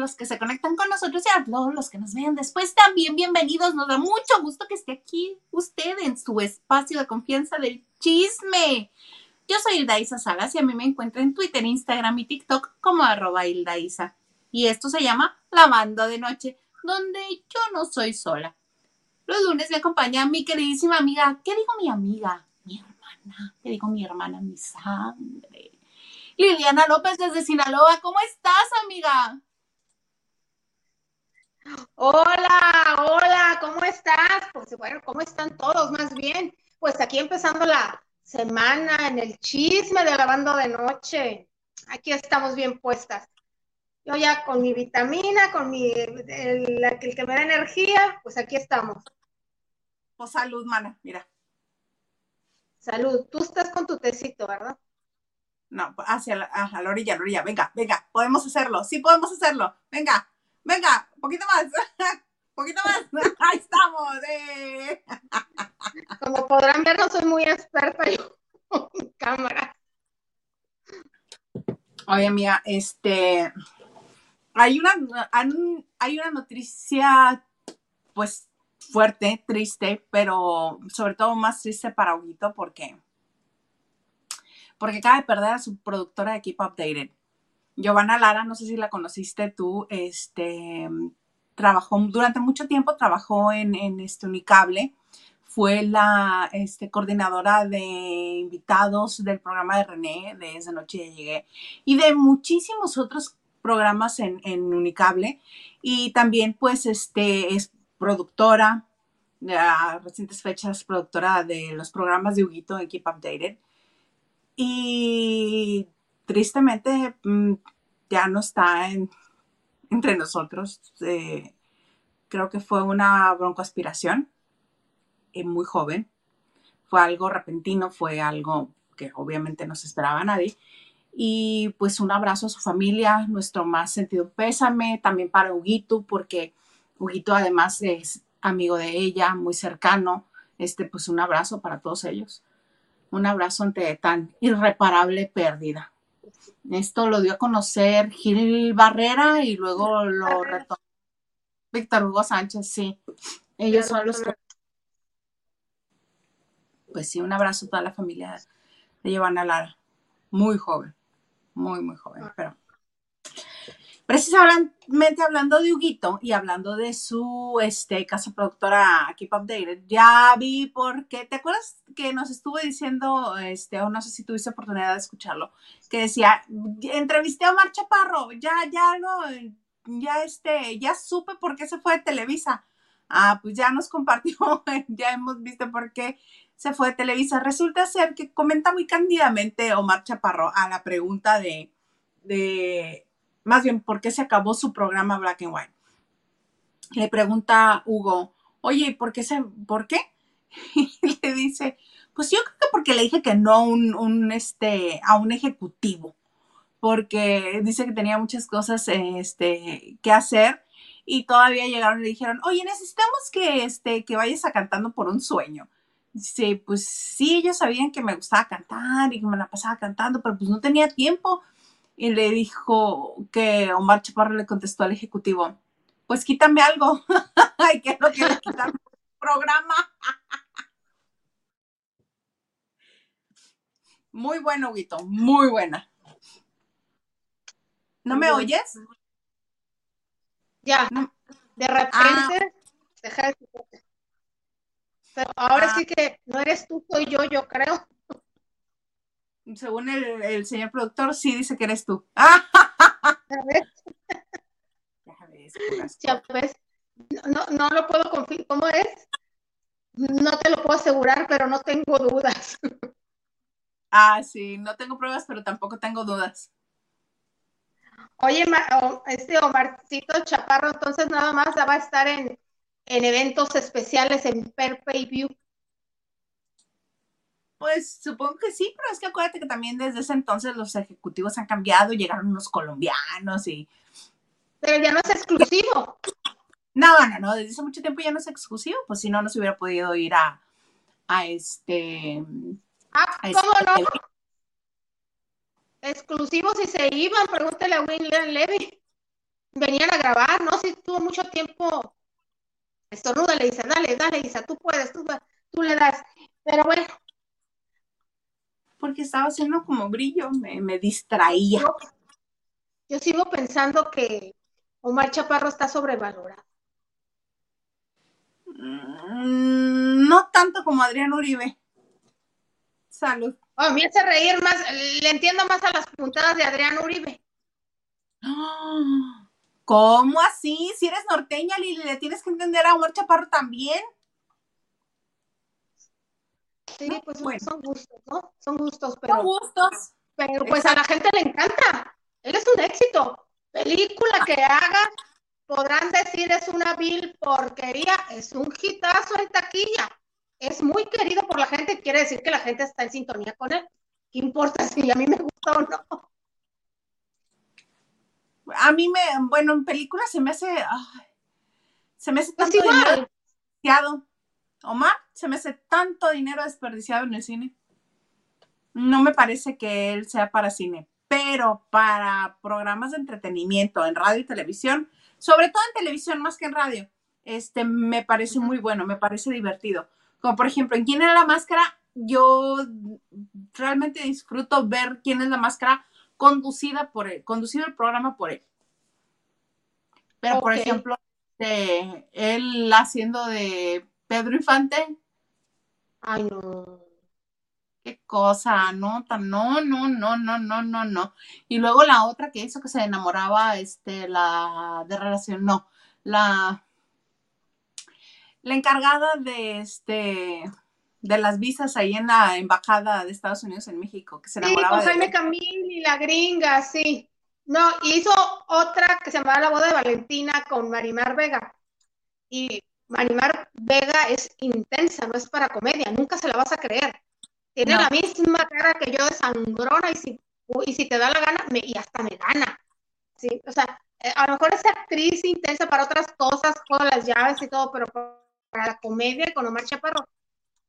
los que se conectan con nosotros y a todos los que nos vean después también bienvenidos. Nos da mucho gusto que esté aquí usted en su espacio de confianza del chisme. Yo soy Hilda Salas y a mí me encuentra en Twitter, Instagram y TikTok como arroba Hilda Y esto se llama Lavando de Noche, donde yo no soy sola. Los lunes me acompaña mi queridísima amiga. ¿Qué digo mi amiga? Mi hermana. ¿Qué digo mi hermana? Mi sangre. Liliana López desde Sinaloa. ¿Cómo estás, amiga? Hola, hola, ¿cómo estás? Pues bueno, ¿cómo están todos? Más bien, pues aquí empezando la semana en el chisme de lavando de noche. Aquí estamos bien puestas. Yo ya con mi vitamina, con mi el, el que me da energía, pues aquí estamos. Pues salud, mana, mira. Salud. Tú estás con tu tecito, ¿verdad? No, hacia la, a la orilla, la orilla. Venga, venga, podemos hacerlo. Sí podemos hacerlo. Venga, venga, poquito más. poquito más. Ahí estamos. Eh. Como podrán ver, no soy muy experta yo en cámara. Oye, mía, este, hay una, hay una noticia, pues, fuerte, triste, pero sobre todo más triste para Huguito porque, porque acaba de perder a su productora de Keep Updated. Giovanna Lara, no sé si la conociste tú, este, trabajó durante mucho tiempo, trabajó en, en este Unicable, fue la este, coordinadora de invitados del programa de René, de Esa Noche ya llegué, y de muchísimos otros programas en, en Unicable, y también pues este, es productora, a recientes fechas, productora de los programas de Huguito en Keep Updated. Y tristemente mm, ya no está entre nosotros. Eh, creo que fue una broncoaspiración eh, muy joven. Fue algo repentino, fue algo que obviamente no se esperaba a nadie. Y pues un abrazo a su familia, nuestro más sentido pésame, también para Huguito, porque Huguito además es amigo de ella, muy cercano. Este, pues un abrazo para todos ellos. Un abrazo ante tan irreparable pérdida. Esto lo dio a conocer Gil Barrera y luego lo retomó Víctor Hugo Sánchez, sí. Ellos son los que... Pues sí, un abrazo a toda la familia de Giovanna Lara. Muy joven, muy, muy joven, pero Precisamente hablando de Huguito y hablando de su este, casa productora Keep Updated, ya vi porque, ¿te acuerdas que nos estuvo diciendo, este, o no sé si tuviste oportunidad de escucharlo, que decía, entrevisté a Omar Chaparro, ya, ya no, ya este, ya supe por qué se fue de Televisa. Ah, pues ya nos compartió, ya hemos visto por qué se fue de Televisa. Resulta ser que comenta muy cándidamente Omar Chaparro a la pregunta de, de más bien, ¿por qué se acabó su programa Black and White? Le pregunta Hugo, oye, ¿por qué se, por qué? Y le dice, pues yo creo que porque le dije que no un, este, a un ejecutivo, porque dice que tenía muchas cosas este, que hacer y todavía llegaron y le dijeron, oye, necesitamos que, este, que vayas a cantando por un sueño. Dice, pues sí, ellos sabían que me gustaba cantar y que me la pasaba cantando, pero pues no tenía tiempo y le dijo que Omar Chaparro le contestó al ejecutivo, pues quítame algo. Ay, que no quiero quitar programa. Muy bueno, Guito, muy buena. ¿No me oyes? Ya, de repente, ah. deja de... Pero ahora ah. sí que no eres tú, soy yo, yo creo según el, señor productor, sí dice que eres tú. Ya ves. No, no lo puedo confirmar. ¿Cómo es? No te lo puedo asegurar, pero no tengo dudas. Ah, sí, no tengo pruebas, pero tampoco tengo dudas. Oye, este Omarcito Chaparro, entonces nada más va a estar en, en eventos especiales en Per View. Pues supongo que sí, pero es que acuérdate que también desde ese entonces los ejecutivos han cambiado, llegaron unos colombianos y... Pero ya no es exclusivo. No, no, no, desde hace mucho tiempo ya no es exclusivo, pues si no, no se hubiera podido ir a, a este... Ah, ¿cómo no? exclusivos y se iban, pregúntale a William Levy. Venían a grabar, no si tuvo mucho tiempo. Estornuda, le dice, dale, dale, Isa, tú puedes, tú, tú le das. Pero bueno. Porque estaba haciendo como brillo, me, me distraía. Yo, yo sigo pensando que Omar Chaparro está sobrevalorado. Mm, no tanto como Adrián Uribe. Salud. Oh, me hace reír más, le entiendo más a las puntadas de Adrián Uribe. ¿Cómo así? Si eres norteña, Lili, le tienes que entender a Omar Chaparro también. Sí, pues son gustos, ¿no? Son gustos, pero. Son gustos. Pero pues a la gente le encanta. Él es un éxito. Película que haga, podrán decir es una vil porquería, es un hitazo en taquilla. Es muy querido por la gente, quiere decir que la gente está en sintonía con él. ¿Qué importa si a mí me gusta o no? A mí me, bueno, en películas se me hace, se me hace Pues tanto igual, desperdiciado. Omar, se me hace tanto dinero desperdiciado en el cine. No me parece que él sea para cine, pero para programas de entretenimiento en radio y televisión, sobre todo en televisión más que en radio, este me parece muy bueno, me parece divertido. Como por ejemplo, en ¿Quién es la máscara? Yo realmente disfruto ver quién es la máscara conducida por él, conducido el programa por él. Pero, por ejemplo, este, él haciendo de Pedro Infante, ay no. qué cosa, no, tan, no, no, no, no, no, no, no. Y luego la otra que hizo que se enamoraba, este, la de relación, no, la, la encargada de, este, de las visas ahí en la embajada de Estados Unidos en México, que se Sí, enamoraba con de Jaime él. Camil y la gringa, sí. No, hizo otra que se llamaba La boda de Valentina con Marimar Vega. Y Marimar Vega es intensa, no es para comedia, nunca se la vas a creer. Tiene No. la misma cara que yo de sangrona y si, y si te da la gana, me, y hasta me gana. Sí, o sea, eh, a lo mejor es actriz intensa para otras cosas, todas las llaves y todo, pero para la comedia con Omar Chaparro,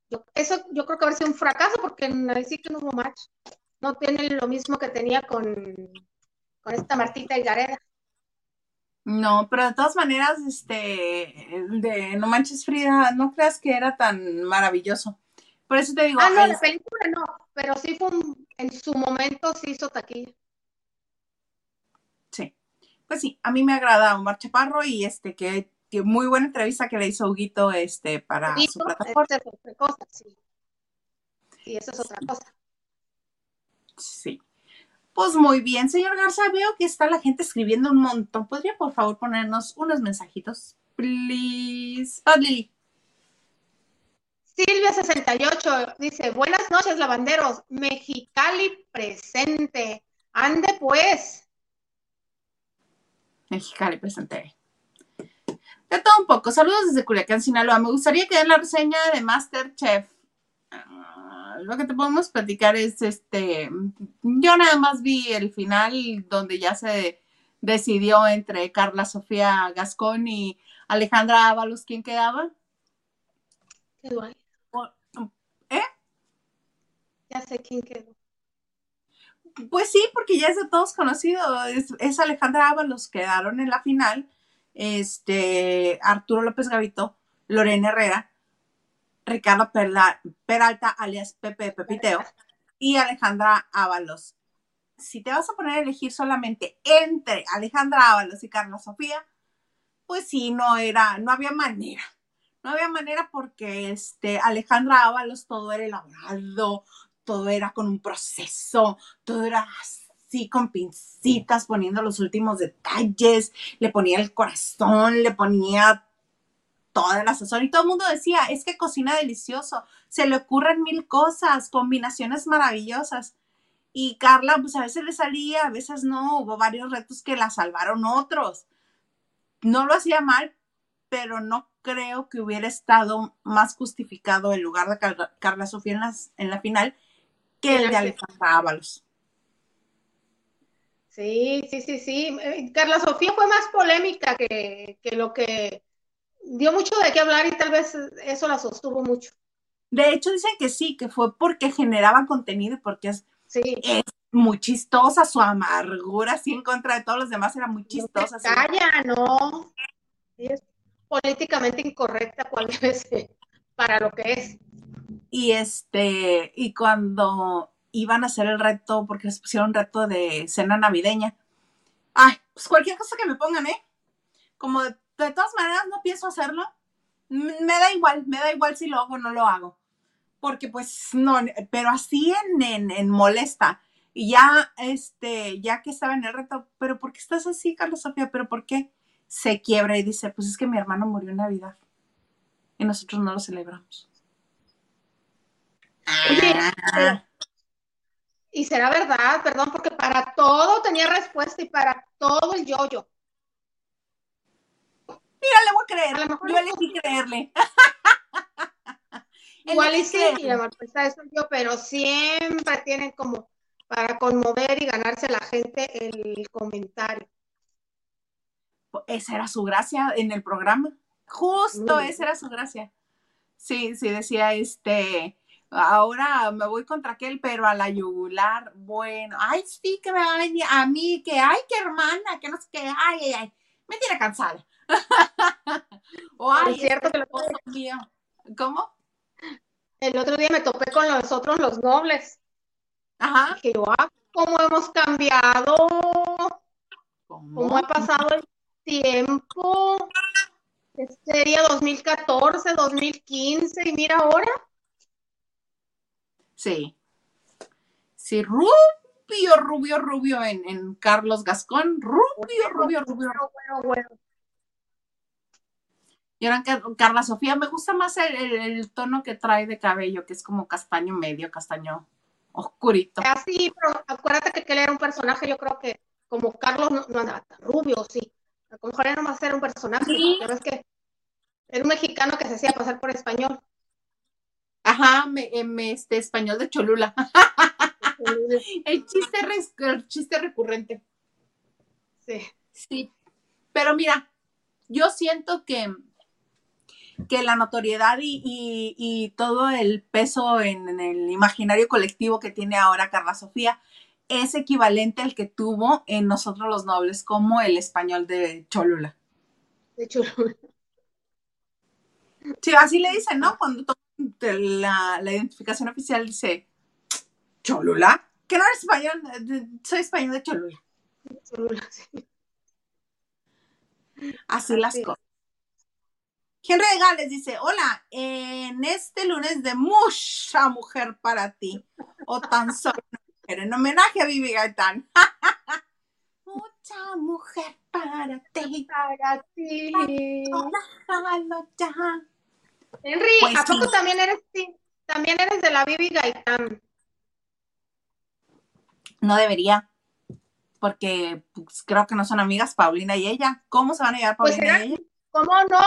yo, eso yo creo que haber sido un fracaso porque ahí sí que no hubo match. No tiene lo mismo que tenía con, con esta Martita Higareda. No, pero de todas maneras, este, de No Manches Frida, no creas que era tan maravilloso. Por eso te digo, Ah, no, la es- película no, pero sí fue un- en su momento sí hizo taquilla. sí, pues sí, a mí me agrada Omar Chaparro y este, que, que muy buena entrevista que le hizo Huguito, este, para su Poquito, plataforma. es otra cosa, sí. Sí, eso es otra cosa. Sí. Pues muy bien, señor Garza, veo que está la gente escribiendo un montón. ¿Podría por favor ponernos unos mensajitos? Please. Ah, Lili. Silvia68 dice, buenas noches, lavanderos. Mexicali presente. Ande pues. Mexicali presente. De todo un poco. Saludos desde Culiacán, Sinaloa. Me gustaría que den la reseña de Masterchef. Lo que te podemos platicar es este. Yo nada más vi el final donde ya se decidió entre Carla Sofía Gascón y Alejandra Ábalos quién quedaba. Qué duele. ¿Eh? Ya sé quién quedó. Pues sí, porque ya es de todos conocido. Es, es Alejandra Ábalos, quedaron en la final. Este, Arturo López Gavito, Lorena Herrera, Ricardo Peralta, alias Pepe Pepiteo, y Alejandra Ábalos. Si te vas a poner a elegir solamente entre Alejandra Ábalos y Carla Sofía, pues sí, no era, no había manera. No había manera porque este, Alejandra Ábalos todo era elaborado, todo era con un proceso, todo era así con pincitas, poniendo los últimos detalles, le ponía el corazón, le ponía toda la sazón y todo el mundo decía, es que cocina delicioso, se le ocurren mil cosas, combinaciones maravillosas. Y Carla, pues a veces le salía, a veces no, hubo varios retos que la salvaron otros. No lo hacía mal, pero no creo que hubiera estado más justificado el lugar de Carla, Carla Sofía en, las, en la final que el de Alejandra Ábalos. Sí, sí, sí, sí. Carla Sofía fue más polémica que, que lo que dio mucho de qué hablar y tal vez eso la sostuvo mucho. De hecho, dicen que sí, que fue porque generaba contenido y porque es Sí. Es muy chistosa, su amargura así en contra de todos los demás era muy chistosa. No calla, no. Es políticamente incorrecta cual debe ser para lo que es. Y este, y cuando iban a hacer el reto, porque les pusieron un reto de cena navideña, ay, pues cualquier cosa que me pongan, ¿eh? Como de, de todas maneras no pienso hacerlo, me da igual, me da igual si lo hago o no lo hago. Porque pues no, pero así en, en, en molesta. Y ya, este, ya que estaba en el reto, pero ¿por qué estás así, Carlos Sofía? ¿Pero por qué? Se quiebra y dice, pues es que mi hermano murió en Navidad y nosotros no lo celebramos. Oye, pero- y será verdad, perdón, porque para todo tenía respuesta y para todo el yo-yo. Mira, le voy a creer. A lo mejor Yo no- elegí creerle. Igual y sí, creerle. y la respuesta es yo, pero siempre tienen como para conmover y ganarse a la gente el comentario. Esa era su gracia en el programa. Justo esa era su gracia. Sí, sí, decía este. Ahora me voy contra aquel, pero a la yugular, bueno, ay, sí, que me va a venir a mí, que ay, qué hermana, que no sé qué, ay, ay, ay, me tiene cansada. ay, Es cierto este que lo- mío. ¿Cómo? El otro día me topé con nosotros los nobles. Ajá. Dije ah, cómo hemos cambiado, cómo ha pasado el tiempo. ¿Qué sería 2014, 2015? Y mira ahora. Sí. Sí, rubio, rubio, rubio en, en Carlos Gascón. Rubio, rubio, rubio. Bueno, bueno, bueno. Y ahora Car- Carla Sofía, me gusta más el, el- el tono que trae de cabello, que es como castaño medio, castaño oscurito. Así, pero acuérdate que él era un personaje, yo creo que como Carlos no, no andaba tan rubio, sí. A lo mejor era nomás era un personaje, Sí. ya ves que era un mexicano que se hacía pasar por español. Ajá, me, eh, me- este español de Cholula. el chiste, el chiste recurrente. Sí. Sí, pero mira, yo siento que, que la notoriedad y, y- y todo el peso en, en el imaginario colectivo que tiene ahora Carla Sofía es equivalente al que tuvo en Nosotros los Nobles como el español de Cholula. De hecho, Sí, así le dicen, ¿no? Cuando la, la identificación oficial dice Cholula, que no eres español, soy español de Cholula. sí. Así las cosas. Henry de Gales dice, hola, en este lunes de mucha mujer para ti, o tan solo una mujer, en homenaje a Vivi Gaitán. mucha mujer para ti, Para ti. Henry, Pues ¿a poco sí. también eres, también eres de la Bibi Gaitán? No debería, porque pues, creo que no son amigas Paulina y ella. ¿Cómo se van a llevar Pues Paulina era- y ella? ¿Cómo no?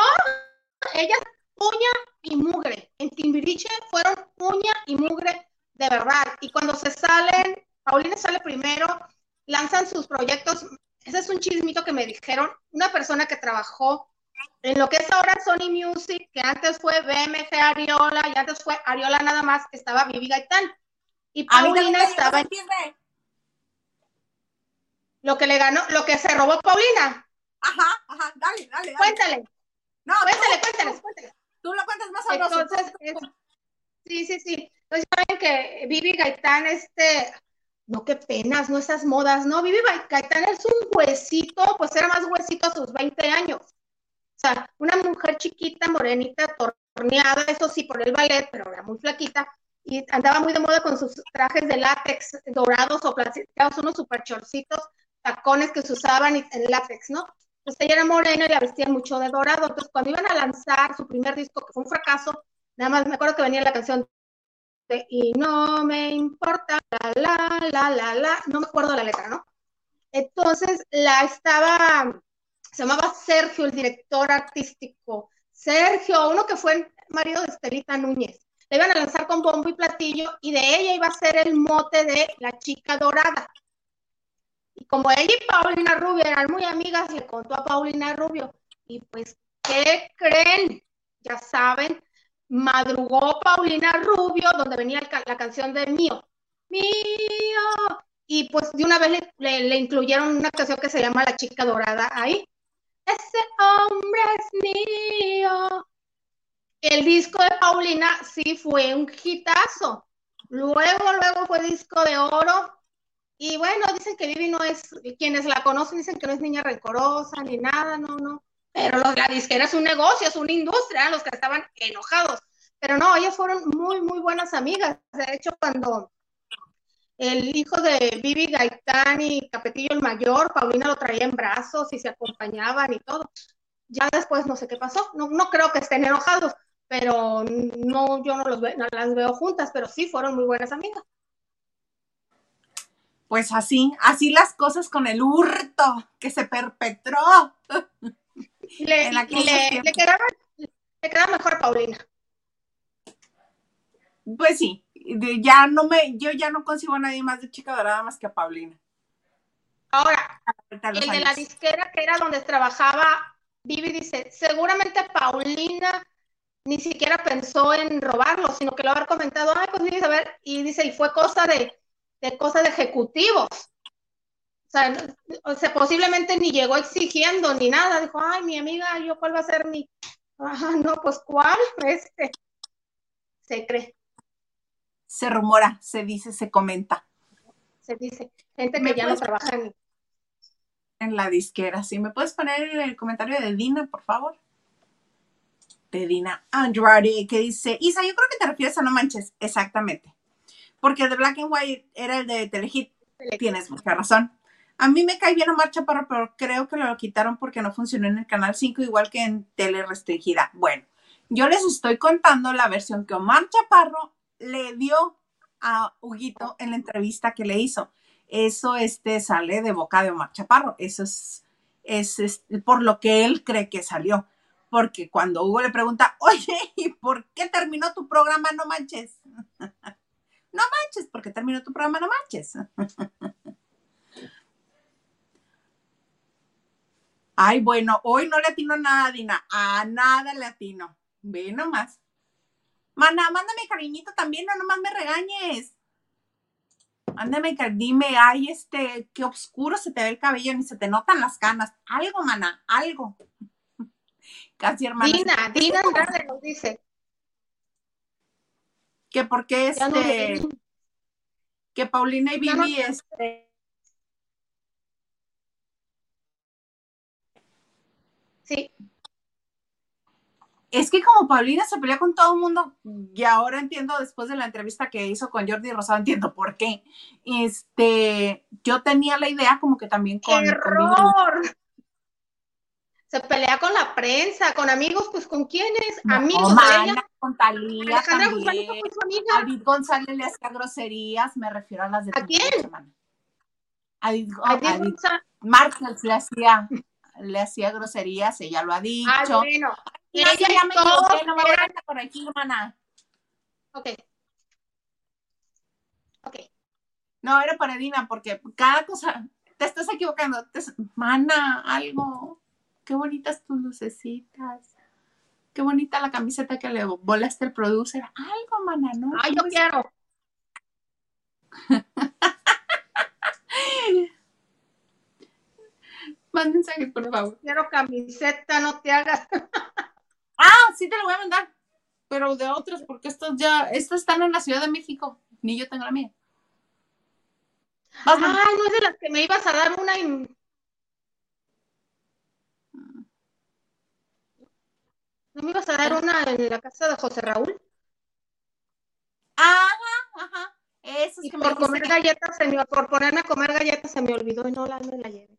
Ellas uña y mugre. En Timbiriche fueron uña y mugre de verdad. Y cuando se salen, Paulina sale primero, lanzan sus proyectos. Ese es un chismito que me dijeron. Una persona que trabajó en lo que es ahora Sony Music, que antes fue BMG Ariola y antes fue Ariola nada más, estaba Vivi Gaitán. Y Paulina estaba en lo que le ganó, lo que se robó Paulina. Ajá, ajá, dale, dale, dale. Cuéntale, No, cuéntale, tú, cuéntale, cuéntale. tú lo cuentas más sabroso. Entonces, es- sí, sí, sí. Entonces, saben que Vivi Gaitán, este, no, qué penas, no esas modas, no, Vivi Gaitán es un huesito, pues era más huesito a sus 20 años. O sea, una mujer chiquita, morenita, torneada, eso sí, por el ballet, pero era muy flaquita, y andaba muy de moda con sus trajes de látex dorados o plateados, unos super chorcitos, tacones que se usaban en látex, ¿no? Entonces ella era morena y la vestían mucho de dorado. Entonces, cuando iban a lanzar su primer disco, que fue un fracaso, nada más me acuerdo que venía la canción de Y no me importa, la, la, la, la, la, no me acuerdo la letra, ¿no? Entonces, la estaba, se llamaba Sergio, el director artístico. Sergio, uno que fue marido de Estelita Núñez. Le iban a lanzar con bombo y platillo y de ella iba a ser el mote de la chica dorada. Y como ella y Paulina Rubio eran muy amigas, le contó a Paulina Rubio. Y pues, ¿qué creen? Ya saben, madrugó Paulina Rubio, donde venía la canción de Mío. Mío, pues de una vez le, incluyeron una canción que se llama La Chica Dorada ahí. Ese hombre es mío. El disco de Paulina sí fue un hitazo. Luego, luego fue disco de oro. Y bueno, dicen que Vivi no es, quienes la conocen dicen que no es niña rencorosa ni nada, no, no. Pero la disquera es un negocio, es una industria, los que estaban enojados. Pero no, ellas fueron muy, muy buenas amigas. De hecho, cuando el hijo de Vivi Gaitán y Capetillo el mayor, Paulina lo traía en brazos y se acompañaban y todo. Ya después no sé qué pasó. No, no creo que estén enojados, pero no, yo no, los no las veo juntas, pero sí fueron muy buenas amigas. Pues así, así las cosas con el hurto que se perpetró. Le, le, quedaba, le quedaba mejor Paulina. Pues sí, ya no me, yo ya no consigo a nadie más de chica dorada más que a Paulina. Ahora, el de la disquera que era donde trabajaba, Vivi dice, seguramente Paulina ni siquiera pensó en robarlo, sino que lo haber comentado, ay, pues a ver, y dice, y fue cosa de, de cosa de ejecutivos. O sea, posiblemente ni llegó exigiendo ni nada. Dijo, ay, mi amiga, yo cuál va a ser mi. Ajá, no, pues cuál, este. Se cree. Se rumora, se dice, se comenta. Se dice. Gente que ya no trabaja en... en la disquera. ¿Sí? ¿Me puedes poner el comentario de Dina, por favor? De Dina Andrade, que dice, Isa, yo creo que te refieres a No Manches. Exactamente. Porque de Black and White era el de Telehit. Tienes mucha razón. A mí me cae bien Omar Chaparro, pero creo que lo quitaron porque no funcionó en el canal 5, igual que en tele restringida. Bueno, yo les estoy contando la versión que Omar Chaparro le dio a Huguito en la entrevista que le hizo. Eso este, sale de boca de Omar Chaparro. Eso es, es, es por lo que él cree que salió. Porque cuando Hugo le pregunta, oye, ¿y por qué terminó tu programa? No manches. no manches, porque terminó tu programa, no manches. Ay, bueno, hoy no le atino nada, Dina. A nada le atino. Ve nomás. Mana, mándame cariñito también, no nomás me regañes. Mándame, dime, ay, este, qué oscuro se te ve el cabello, ni se te notan las canas. Algo, mana, algo. Casi hermana. Dina, Dina Andrade nos dice. Que porque este. que Paulina y Vivi, este Sí. Es que como Paulina se pelea con todo el mundo, y ahora entiendo después de la entrevista que hizo con Jordi Rosado, entiendo por qué. Este, yo tenía la idea como que también con. ¡Error! se pelea con la prensa, con amigos, pues con quiénes, amigos con Talía también. A David González le hacía groserías, me refiero a las de ¿A quién? A David, González le hacía le hacía groserías, ella lo ha dicho. Ah, bueno. Y ella ya me equivoqué, no me voy a por aquí, hermana. Ok. Ok. No, era para Dina, porque cada cosa, te estás equivocando. mana, algo. Qué bonitas tus lucecitas. Qué bonita la camiseta que le volaste el producer. Algo, mana, ¿no? Ay, yo quiero. Manda mensajes, por favor. Quiero camiseta, no te hagas. ah, sí te lo voy a mandar. Pero de otros, porque estos ya, estos están en la Ciudad de México. Ni yo tengo la mía. Ay, no es de las que me ibas a dar una y... ¿No me ibas a dar una en la casa de José Raúl? Ajá, ajá. Eso es que por comer galletas, se me, por ponerme a comer galletas se me olvidó y no la, me la llevé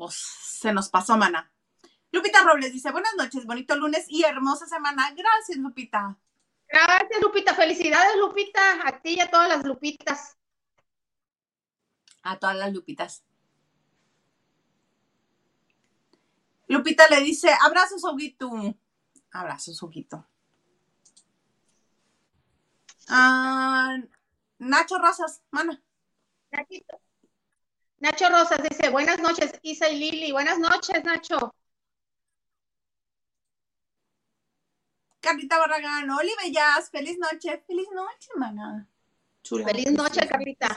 pues se nos pasó, mana. Lupita Robles dice, buenas noches, bonito lunes y hermosa semana. Gracias, Lupita. Gracias, Lupita. Felicidades, Lupita. A ti y a todas las Lupitas. A todas las Lupitas. Lupita le dice, abrazos, Huguito. Abrazos, Huguito. Ah, Nacho Rosas, mana. Nachito. Nacho Rosas dice, buenas noches, Isa y Lili. Buenas noches, Nacho. Carlita Barragán, Oli Bellas, feliz noche. Feliz noche, mana. Feliz noche, Carlita.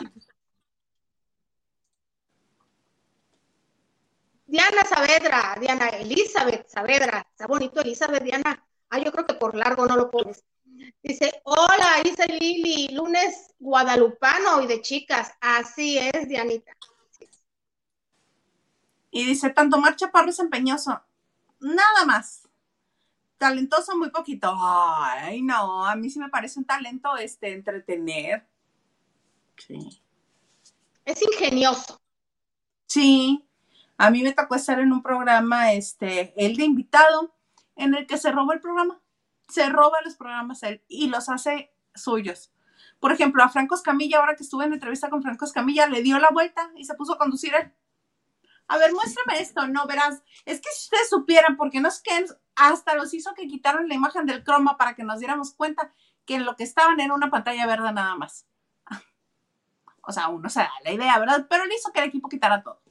Diana Saavedra, Diana Elizabeth Saavedra, está bonito Elizabeth, Diana. Ah, yo creo que por largo no lo pones. Dice, hola, dice Lili, lunes guadalupano y de chicas. Así es, Dianita. Y dice, tanto Marcha Chaparro es empeñoso. Nada más. Talentoso muy poquito. Ay, no, a mí sí me parece un talento este entretener. Sí. Es ingenioso. Sí. A mí me tocó estar en un programa, este, el de invitado, en el que se roba el programa. Se roba los programas él y los hace suyos. Por ejemplo, a Franco Escamilla, ahora que estuve en entrevista con Franco Escamilla, le dio la vuelta y se puso a conducir él. A ver, muéstrame esto, no, verás. Es que si ustedes supieran, porque no es que hasta los hizo que quitaron la imagen del croma para que nos diéramos cuenta que lo que estaban era una pantalla verde nada más. O sea, uno se da la idea, ¿verdad? Pero le hizo que el equipo quitara todo.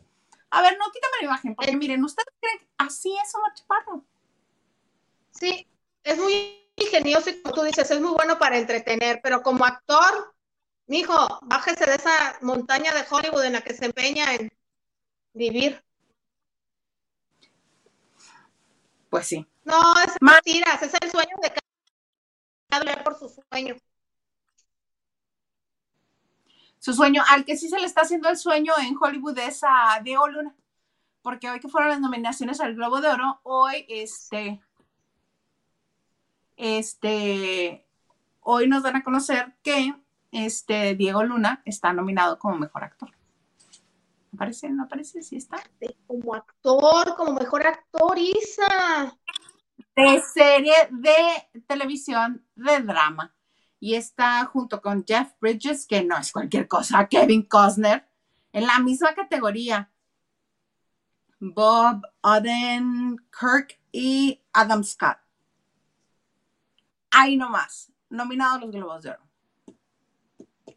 A ver, no, quítame la imagen, porque miren, ustedes creen que así es Omar Chaparro. Sí, es muy ingenioso y como tú dices, es muy bueno para entretener, pero como actor, mijo, bájese de esa montaña de Hollywood en la que se empeña en vivir. Pues sí. No, es mentiras, es el sueño de cada por su sueño. Su sueño, al que sí se le está haciendo el sueño en Hollywood es a Diego Luna, porque hoy que fueron las nominaciones al Globo de Oro, hoy este, este, hoy nos dan a conocer que este Diego Luna está nominado como mejor actor. ¿Aparece? ¿No aparece? ¿Sí está? Como actor, como mejor actor, Isa. De serie de televisión de drama y está junto con Jeff Bridges, que no es cualquier cosa, Kevin Costner, en la misma categoría. Bob Odenkirk y Adam Scott. Ahí nomás, nominados los Globos de Oro.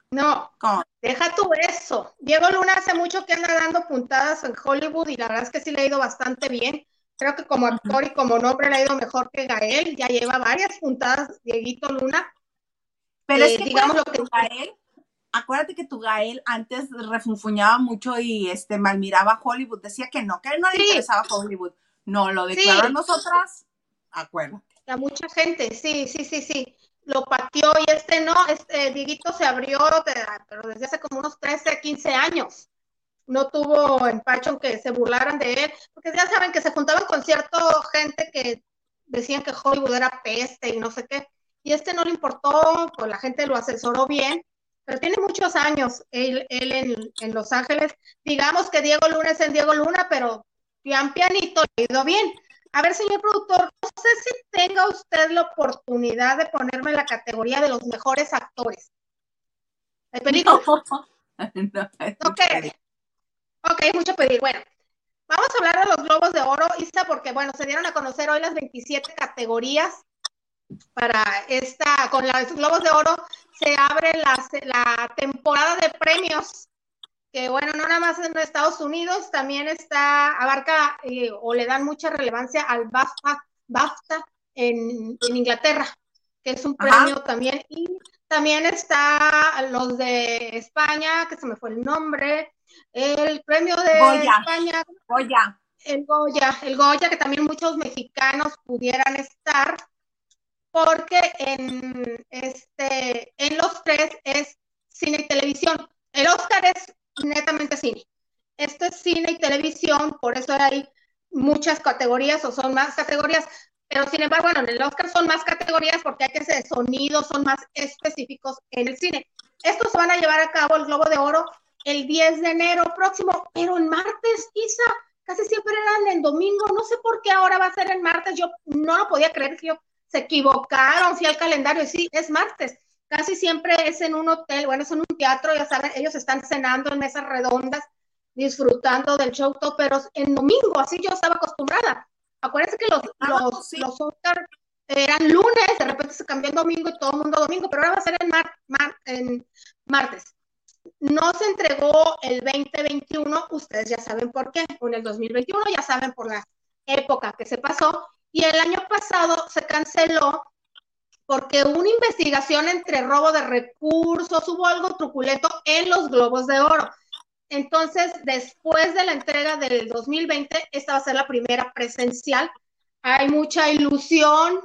No, deja tú eso. Diego Luna hace mucho que anda dando puntadas en Hollywood y la verdad es que sí le ha ido bastante bien. Creo que como actor y como nombre le ha ido mejor que Gael. Ya lleva varias puntadas, Dieguito Luna. Pero es eh, que digamos lo que Gael, acuérdate que tu Gael antes refunfuñaba mucho y este malmiraba Hollywood, decía que no, que a él no le interesaba Hollywood. No, lo declaró nosotras, acuérdate. A mucha gente, sí, sí, sí, sí. Lo pateó y este no, este Dieguito se abrió, pero desde hace como unos 13, 15 años. No tuvo empacho que se burlaran de él, porque ya saben que se juntaban con cierta gente que decían que Hollywood era peste y no sé qué y este no le importó, pues la gente lo asesoró bien, pero tiene muchos años él, en, Los Ángeles. Digamos que Diego Luna es el Diego Luna, pero pian pianito, le ha ido bien. A ver, señor productor, no sé si tenga usted la oportunidad de ponerme en la categoría de los mejores actores. ¿El película? No, ok. Ok, mucho pedir. Bueno, vamos a hablar de los Globos de Oro, Isa, porque, bueno, se dieron a conocer hoy las 27 categorías para esta, con los Globos de Oro, se abre la, la temporada de premios, que bueno, no nada más en Estados Unidos, también está, abarca eh, o le dan mucha relevancia al BAFTA, BAFTA en, Inglaterra, que es un premio también, y también está los de España, que se me fue el nombre, el premio de España. Goya. El Goya, el Goya, que también muchos mexicanos pudieran estar porque en, este, en los tres es cine y televisión. El Oscar es netamente cine. Esto es cine y televisión, por eso hay muchas categorías o son más categorías, pero sin embargo, bueno, en el Oscar son más categorías porque hay que ser sonidos, son más específicos en el cine. Estos se van a llevar a cabo el Globo de Oro el 10 de enero próximo, pero en martes, Isa, casi siempre eran en domingo, no sé por qué ahora va a ser en martes, yo no lo podía creer, yo se equivocaron, fui al calendario, sí, es martes. Casi siempre es en un hotel, bueno, es en un teatro, ya saben, ellos están cenando en mesas redondas, disfrutando del show, todo, pero en domingo, así yo estaba acostumbrada. Acuérdense que los, ah, los, los Oscar eran lunes, de repente se cambió el domingo y todo el mundo domingo, pero ahora va a ser en, en martes. No se entregó el 2021, ustedes ya saben por qué, o en el 2021, ya saben por la época que se pasó, y el año pasado se canceló porque hubo una investigación entre robo de recursos, hubo algo truculento en los globos de oro. Entonces, después de la entrega del 2020, esta va a ser la primera presencial. Hay mucha ilusión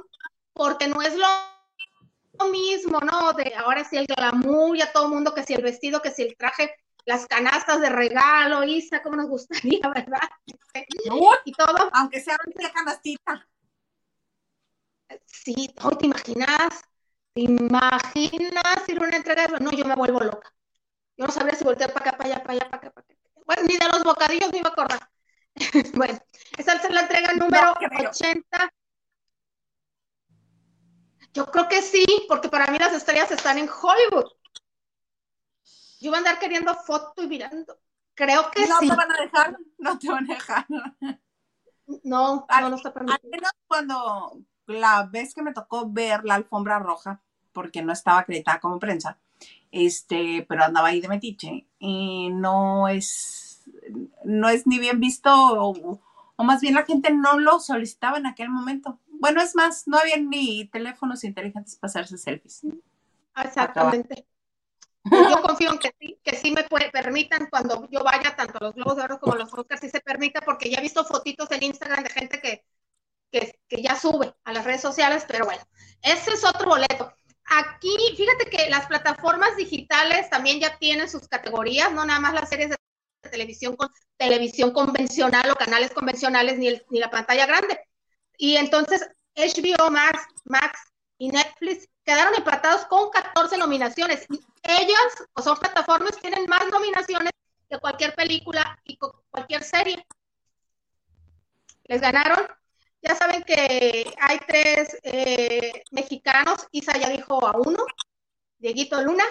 porque no es lo mismo, ¿no? De ahora sí el glamour, ya todo el mundo, que si el vestido, que si el traje, las canastas de regalo, Isa, como nos gustaría, ¿verdad? y todo. Aunque sea una canastita. Sí, ¿te imaginas? ¿Te imaginas ir a una entrega de No, yo me vuelvo loca. Yo no sabría si voltear para acá, para allá, para allá, para acá, para acá. Bueno, ni de los bocadillos ni me acordar. bueno, esa es la entrega número 80. Yo creo que sí, porque para mí las estrellas están en Hollywood. Yo voy a andar queriendo foto y mirando. Creo que no sí. No te van a dejar, no te van a dejar. No, no, no está permitido. Al menos cuando la vez que me tocó ver la alfombra roja, porque no estaba acreditada como prensa, este, pero andaba ahí de metiche, y no es, no es ni bien visto, o, o más bien la gente no lo solicitaba en aquel momento. Bueno, es más, no había ni teléfonos inteligentes para hacerse selfies. Exactamente. Yo confío en que sí, que sí me permitan cuando yo vaya, tanto a los Globos de Oro como a los Oscars, si se permita, porque ya he visto fotitos en Instagram de gente que, que, que, ya sube a las redes sociales, pero bueno, ese es otro boleto. Aquí, fíjate que las plataformas digitales también ya tienen sus categorías, no nada más las series de televisión con televisión convencional o canales convencionales ni, el, ni la pantalla grande. Y entonces HBO Max, Max y Netflix quedaron empatados con 14 nominaciones. Ellas, o son plataformas, tienen más nominaciones que cualquier película y cualquier serie. Les ganaron. Ya saben que hay tres eh, mexicanos. Isa ya dijo a uno, Dieguito Luna.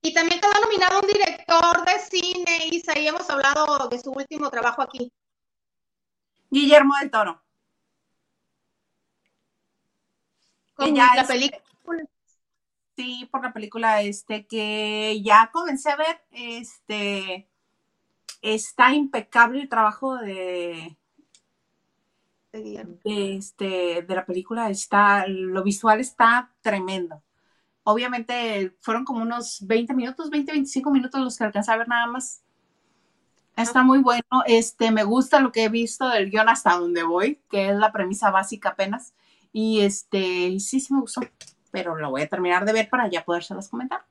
Y también quedó nominado un director de cine, Isa, y hemos hablado de su último trabajo aquí. Guillermo del Toro. Con la película. Sí, por la película este que ya comencé a ver, este está impecable el trabajo de, de, este, de la película, está, lo visual está tremendo. Obviamente fueron como unos 20 minutos, 20, 25 minutos los que alcancé a ver nada más. Está muy bueno, este, me gusta lo que he visto del guion hasta donde voy, que es la premisa básica apenas. Y este, sí, sí me gustó, pero lo voy a terminar de ver para ya podérselas comentar.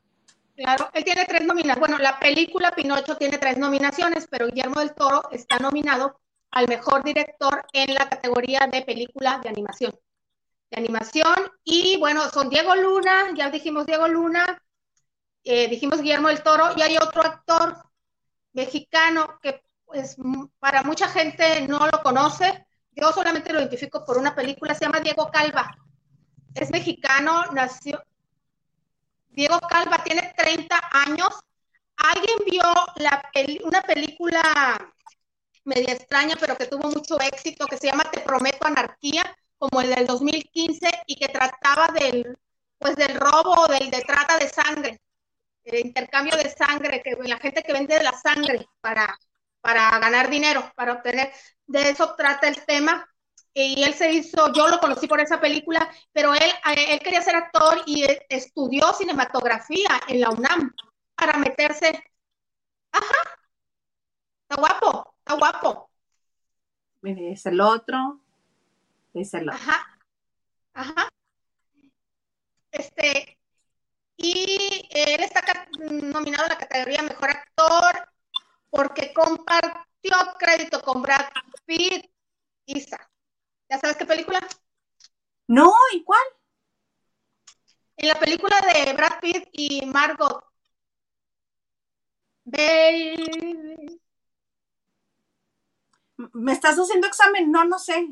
Claro, él tiene tres nominaciones. Bueno, la película Pinocho tiene tres nominaciones, pero Guillermo del Toro está nominado al mejor director en la categoría de película de animación. De animación, y bueno, son Diego Luna, ya dijimos Diego Luna, eh, dijimos Guillermo del Toro, y hay otro actor mexicano que pues para mucha gente no lo conoce, yo solamente lo identifico por una película, se llama Diego Calva. Es mexicano, nació. Diego Calva tiene 30 años. ¿Alguien vio la una película media extraña, pero que tuvo mucho éxito, que se llama Te Prometo Anarquía, como el del 2015, y que trataba del, pues, del robo, del de trata de sangre, el intercambio de sangre, que la gente que vende la sangre para, para ganar dinero, para obtener de eso trata el tema. Y él se hizo, yo lo conocí por esa película, pero él, él quería ser actor y estudió cinematografía en la UNAM para meterse. Ajá, está guapo, está guapo. Es el otro, es el otro. Ajá, ajá. Este, y él está nominado a la categoría Mejor Actor porque compartió crédito con Brad Pitt, Isa. ¿Ya sabes qué película? No, ¿y cuál? En la película de Brad Pitt y Margot. Baby. ¿Me estás haciendo examen? No, no sé.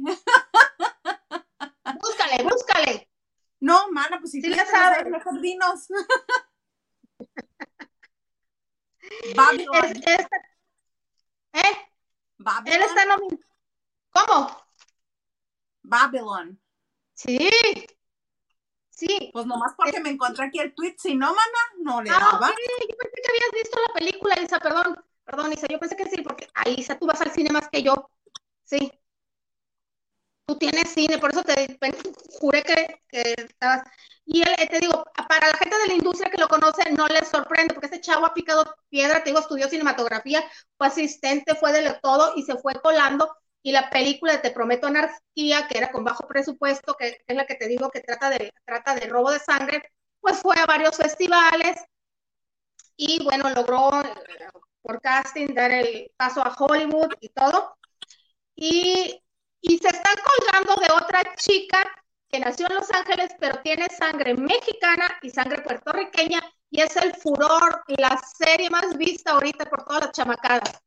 Búscale, búscale. No, mana, pues si sí ya sabes, mejor dinos. Babylon. Es, es, ¿Eh? Babylon. Él está nominado. ¿Cómo? Babylon. Sí. Sí. Pues nomás porque Es- me encontré aquí el tweet, si no, mana, no le Ah, daba. Yo pensé que habías visto la película, Isa, perdón. Perdón, Isa, yo pensé que sí, porque ahí, Isa, tú vas al cine más que yo. Sí. tú tienes cine, por eso te juré que, estabas. Y él, te digo, para la gente de la industria que lo conoce, no les sorprende, porque este chavo ha picado piedra, te digo, estudió cinematografía, fue asistente, fue de todo y se fue colando. Y la película de Te Prometo Anarquía, que era con bajo presupuesto, que es la que te digo que trata de, trata de robo de sangre, pues fue a varios festivales y bueno, logró por casting dar el paso a Hollywood y todo. Y, y se están colgando de otra chica que nació en Los Ángeles, pero tiene sangre mexicana y sangre puertorriqueña, y es el furor, la serie más vista ahorita por todas las chamacadas.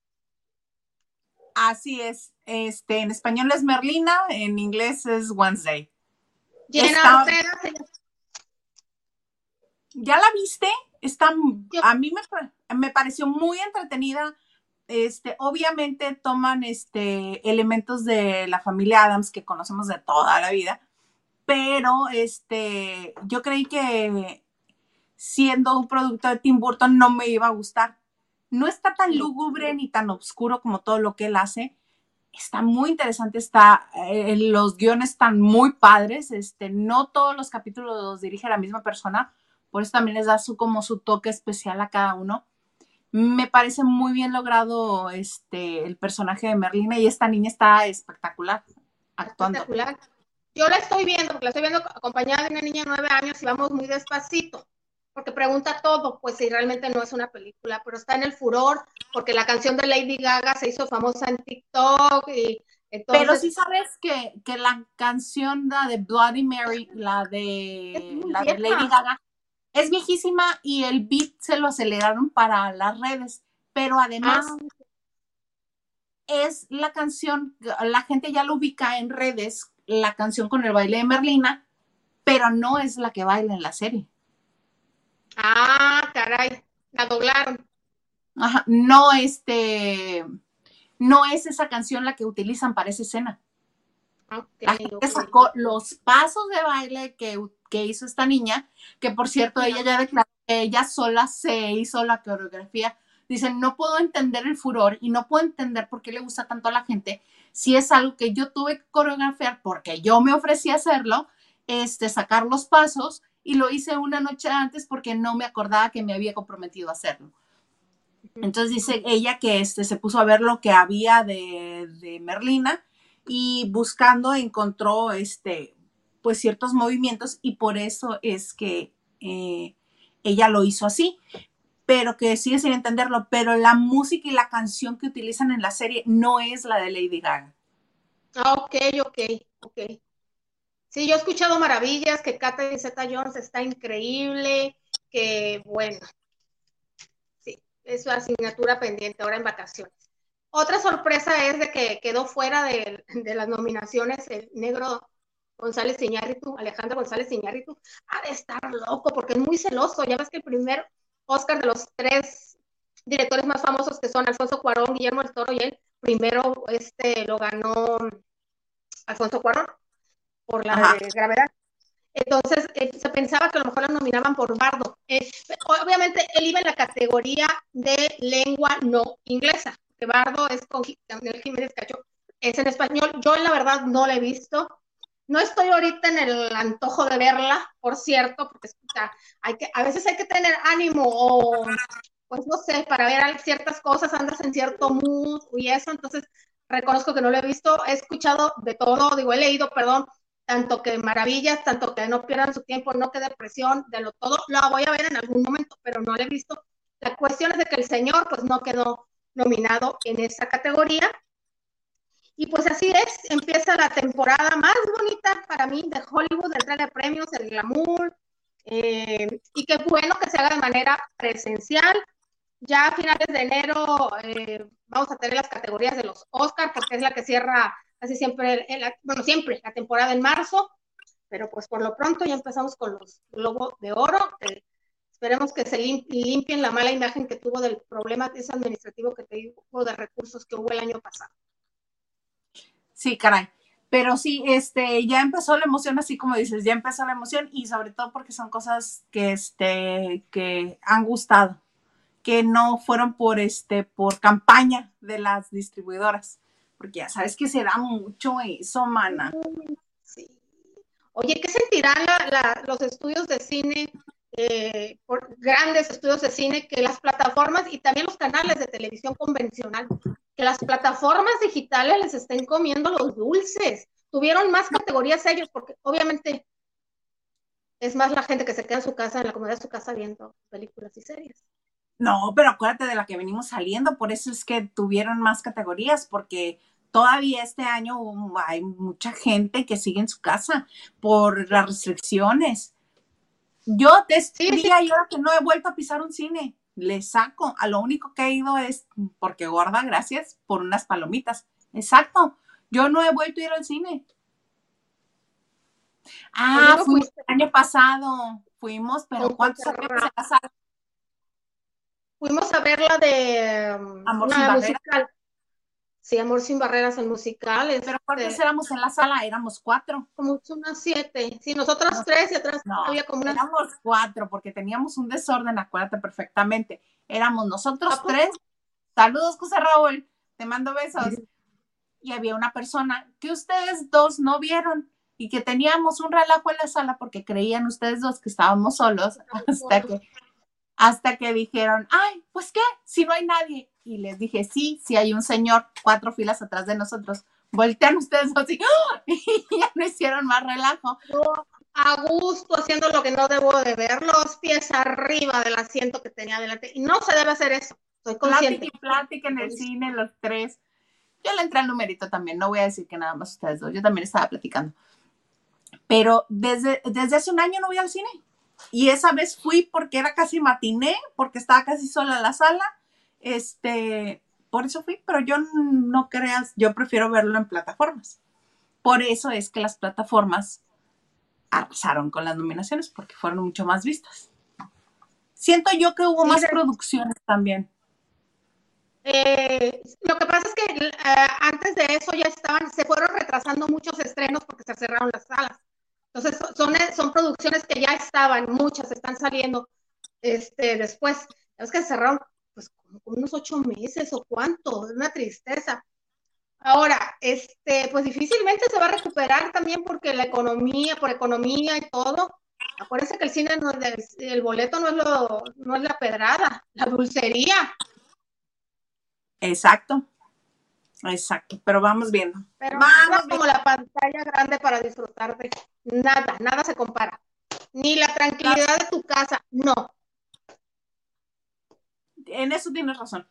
Así es. Este, en español es Merlina, en inglés es Wednesday. Llena ¿Ya la viste? Está, a mí me, me, pareció muy entretenida. Este, obviamente toman este, elementos de la familia Adams que conocemos de toda la vida, pero este, yo creí que siendo un producto de Tim Burton no me iba a gustar. No está tan lúgubre ni tan oscuro como todo lo que él hace. Está muy interesante, está, eh, los guiones están muy padres, este, no todos los capítulos los dirige la misma persona, por eso también les da su, como su toque especial a cada uno. Me parece muy bien logrado este, el personaje de Merlina y esta niña está espectacular actuando. Espectacular. Yo la estoy viendo, porque la estoy viendo acompañada de una niña de nueve años y vamos muy despacito, porque pregunta todo, pues si realmente no es una película, pero está en el furor, porque la canción de Lady Gaga se hizo famosa en TikTok y entonces... Pero sí sabes que, que la canción la de Bloody Mary, la de, la de Lady Gaga, es viejísima y el beat se lo aceleraron para las redes, pero además ah, es la canción, la gente ya lo ubica en redes, la canción con el baile de Merlina, pero no es la que baila en la serie. Ah, caray, la doblaron. Ajá, no, este, no es esa canción la que utilizan para esa escena. la gente sacó los pasos de baile que que hizo esta niña, que por cierto ella ya declaró que ella sola se hizo la coreografía. Dicen, no puedo entender el furor y no puedo entender por qué le gusta tanto a la gente si es algo que yo tuve que coreografiar porque yo me ofrecí a hacerlo, este, sacar los pasos y lo hice una noche antes porque no me acordaba que me había comprometido a hacerlo. Entonces dice ella que este, se puso a ver lo que había de, de Merlina y buscando encontró este, pues ciertos movimientos y por eso es que eh, ella lo hizo así, pero que sigue sin entenderlo, pero la música y la canción que utilizan en la serie no es la de Lady Gaga. Ah, ok, ok, ok. Sí, yo he escuchado maravillas, que Catherine Zeta Jones está increíble, que bueno, sí, es su asignatura pendiente ahora en vacaciones. Otra sorpresa es de que quedó fuera de, de las nominaciones el negro González Iñárritu, Alejandro González Iñárritu, ha de estar loco porque es muy celoso. Ya ves que el primer Oscar de los tres directores más famosos que son Alfonso Cuarón, Guillermo del Toro y él, primero este lo ganó Alfonso Cuarón por la gravedad. Entonces eh, se pensaba que a lo mejor lo nominaban por Bardo. Eh, obviamente él iba en la categoría de lengua no inglesa, que Bardo es con Daniel Jiménez Cacho, es en español. Yo la verdad no la he visto. No estoy ahorita en el antojo de verla, por cierto, porque hay que, a veces hay que tener ánimo o, pues no sé, para ver ciertas cosas, andas en cierto mood y eso, entonces reconozco que no lo he visto, he escuchado de todo, digo, he leído, perdón, tanto que maravillas, tanto que no pierdan su tiempo, no que depresión, de lo todo, lo voy a ver en algún momento, pero no lo he visto. La cuestión es de que el señor pues no quedó nominado en esa categoía y pues así es, empieza la temporada más bonita para mí de Hollywood, de entrega de premios, el glamour, eh, y qué bueno que se haga de manera presencial. Ya a finales de enero eh, vamos a tener las categorías de los Oscars, porque es la que cierra casi siempre, bueno, siempre la temporada en marzo, pero pues por lo pronto ya empezamos con los Globos de Oro. esperemos que se limpien la mala imagen que tuvo del problema ese administrativo que tuvo de recursos que hubo el año pasado. Sí, caray. Pero sí, este, ya empezó la emoción, así como dices, ya empezó la emoción y sobre todo porque son cosas que, este, que han gustado, que no fueron por, este, por campaña de las distribuidoras, porque ya sabes que se da mucho eso, mana. Sí. Oye, ¿qué sentirán los estudios de cine, eh, por, grandes estudios de cine, que las plataformas y también los canales de televisión convencional, que las plataformas digitales les estén comiendo los dulces? Tuvieron más categorías ellos, porque obviamente es más la gente que se queda en su casa, en la comodidad de su casa, viendo películas y series. No, pero acuérdate de la que venimos saliendo, por eso es que tuvieron más categorías, porque todavía este año hay mucha gente que sigue en su casa por las restricciones. Yo te diría yo que no he vuelto a pisar un cine, le saco, a lo único que he ido es porque gorda, gracias, por unas palomitas. Exacto, yo no he vuelto a ir al cine. Ah, fuimos el año pasado, fuimos, pero ¿cuántos años se Fuimos a ver la de um, Amor sin musical. Sí, Amor sin barreras, el musical. Pero ¿cuántos este éramos en la sala? Éramos cuatro. Como unas siete. Sí, nosotras tres y atrás había como unas. Éramos cuatro, porque teníamos un desorden, acuérdate perfectamente. Éramos nosotros tres. Saludos, José Raúl. Te mando besos. Y había una persona que ustedes dos no vieron y que teníamos un relajo en la sala porque creían ustedes dos que estábamos solos hasta que hasta que dijeron, ay, pues qué, si no hay nadie. Y les dije, sí, sí hay un señor cuatro filas atrás de nosotros. Voltean ustedes así y ya no hicieron más relajo. a gusto, haciendo lo que no debo de ver, los pies arriba del asiento que tenía delante. Y no se debe hacer eso. Soy consciente. Plática y plática en el cine, los tres. Yo le entré al numerito también, no voy a decir que nada más ustedes dos, yo también estaba platicando. Pero desde, desde hace un año no voy al cine. Y esa vez fui porque era casi matiné, porque estaba casi sola en la sala. Este, por eso fui, pero yo no creas, yo prefiero verlo en plataformas. Por eso es que las plataformas arrasaron con las nominaciones, porque fueron mucho más vistas. Siento yo que hubo más producciones también. Eh, lo que pasa es que eh, antes de eso ya estaban, se fueron retrasando muchos estrenos porque se cerraron las salas. Entonces, son, son producciones que ya estaban, muchas están saliendo este, después. Es que cerraron pues como unos ocho meses o cuánto, es una tristeza. Ahora, este, pues difícilmente se va a recuperar también porque la economía, por economía y todo. Acuérdense que el cine no es el boleto no es lo, no es la pedrada, la dulcería. Exacto. Exacto, pero vamos viendo. Pero nada como la pantalla grande para disfrutar de nada, nada se compara. Ni la tranquilidad de tu casa, no. En eso tienes razón.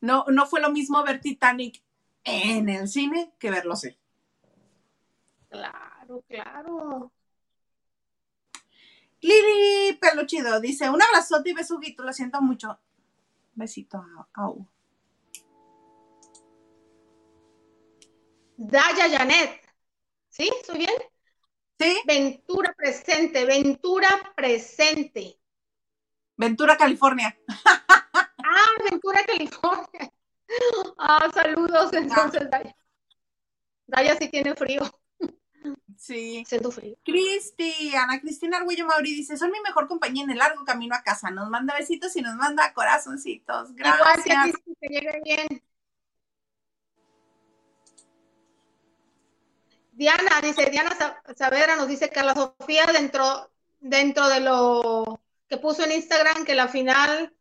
No, no fue lo mismo ver Titanic en el cine que verlo así. Claro, claro. Lili Peluchido dice: Un abrazote y besuguito, lo siento mucho. Besito a, a Daya Janet. ¿Sí? ¿Estoy bien? Sí. Ventura presente, Ventura presente. Ventura, California. ah, Ventura, California. Ah, saludos entonces, Daya. Daya sí tiene frío. Sí. Siento frío. Cristi, Ana Cristina Arguello Mauri dice, son mi mejor compañía en el largo camino a casa. Nos manda besitos y nos manda corazoncitos. Gracias. Igual que, que llegue bien. Diana, dice, Diana Saavedra nos dice Carla Sofía dentro, dentro de lo que puso en Instagram que la final,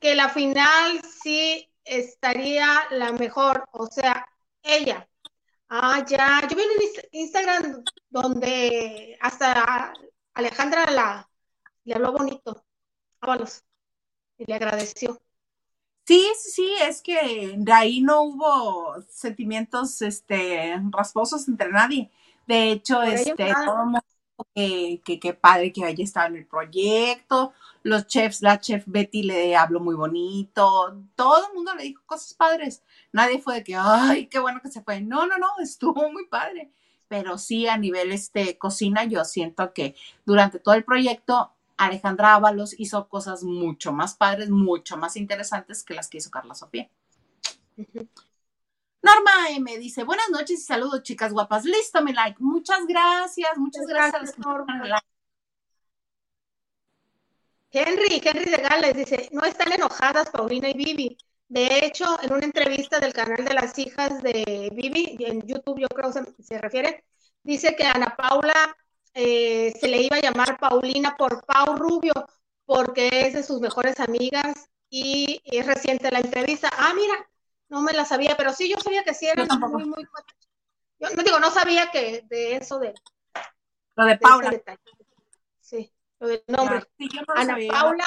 que la final sí estaría la mejor, o sea, ella. Ah, ya, yo vi en Instagram donde hasta Alejandra la, le habló bonito, Ábalos, y le agradeció. Sí, sí, sí, es que de ahí no hubo sentimientos este, rasposos entre nadie. De hecho, este, todo el mundo que, que, padre que haya estado en el proyecto, los chefs, la chef Betty le habló muy bonito, todo el mundo le dijo cosas padres. Nadie fue de que, ay, qué bueno que se fue. No, no, no, estuvo muy padre. Pero sí, a nivel este, cocina, yo siento que durante todo el proyecto Alejandra Ábalos hizo cosas mucho más padres, mucho más interesantes que las que hizo Carla Sofía. Norma M dice, buenas noches y saludos, chicas guapas. Listo, mi like. Muchas gracias, muchas gracias. Norma. Henry, Henry de Gales dice, no están enojadas Paulina y Vivi. De hecho, en una entrevista del canal de las hijas de Vivi, en YouTube yo creo se, se refiere, dice que Ana Paula eh, se le iba a llamar Paulina por Pau Rubio, porque es de sus mejores amigas y es reciente la entrevista. Ah, mira, no me la sabía, pero sí, yo sabía que sí eran muy, muy... Yo no digo, no sabía que de eso de... Lo de Paula. sí, lo del nombre. Ana Paula,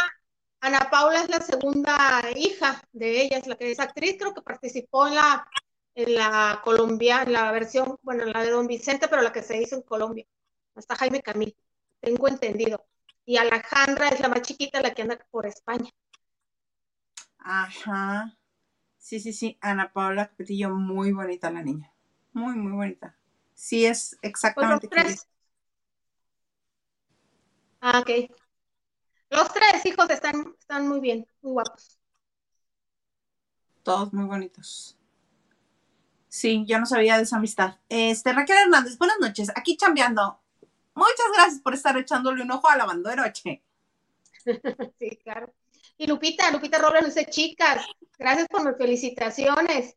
Ana Paula es la segunda hija de ella, es la que es actriz, creo que participó en la, en la Colombia, en la versión, bueno, en la de Don Vicente, pero la que se hizo en Colombia hasta Jaime Camil, tengo entendido. Y Alejandra es la más chiquita, la que anda por España. Ajá. Sí, sí, sí. Ana Paula Capetillo, muy bonita la niña. Muy, muy bonita. Sí, es exactamente. Pues los tres. Ah, ok. Los tres hijos están, están muy bien, muy guapos. Todos muy bonitos. Sí, yo no sabía de esa amistad. Este, Raquel Hernández, buenas noches. Aquí chambeando. Muchas gracias por estar echándole un ojo a la banderoche. sí, claro. Y Lupita, Lupita Robles dice, chicas, gracias por mis felicitaciones.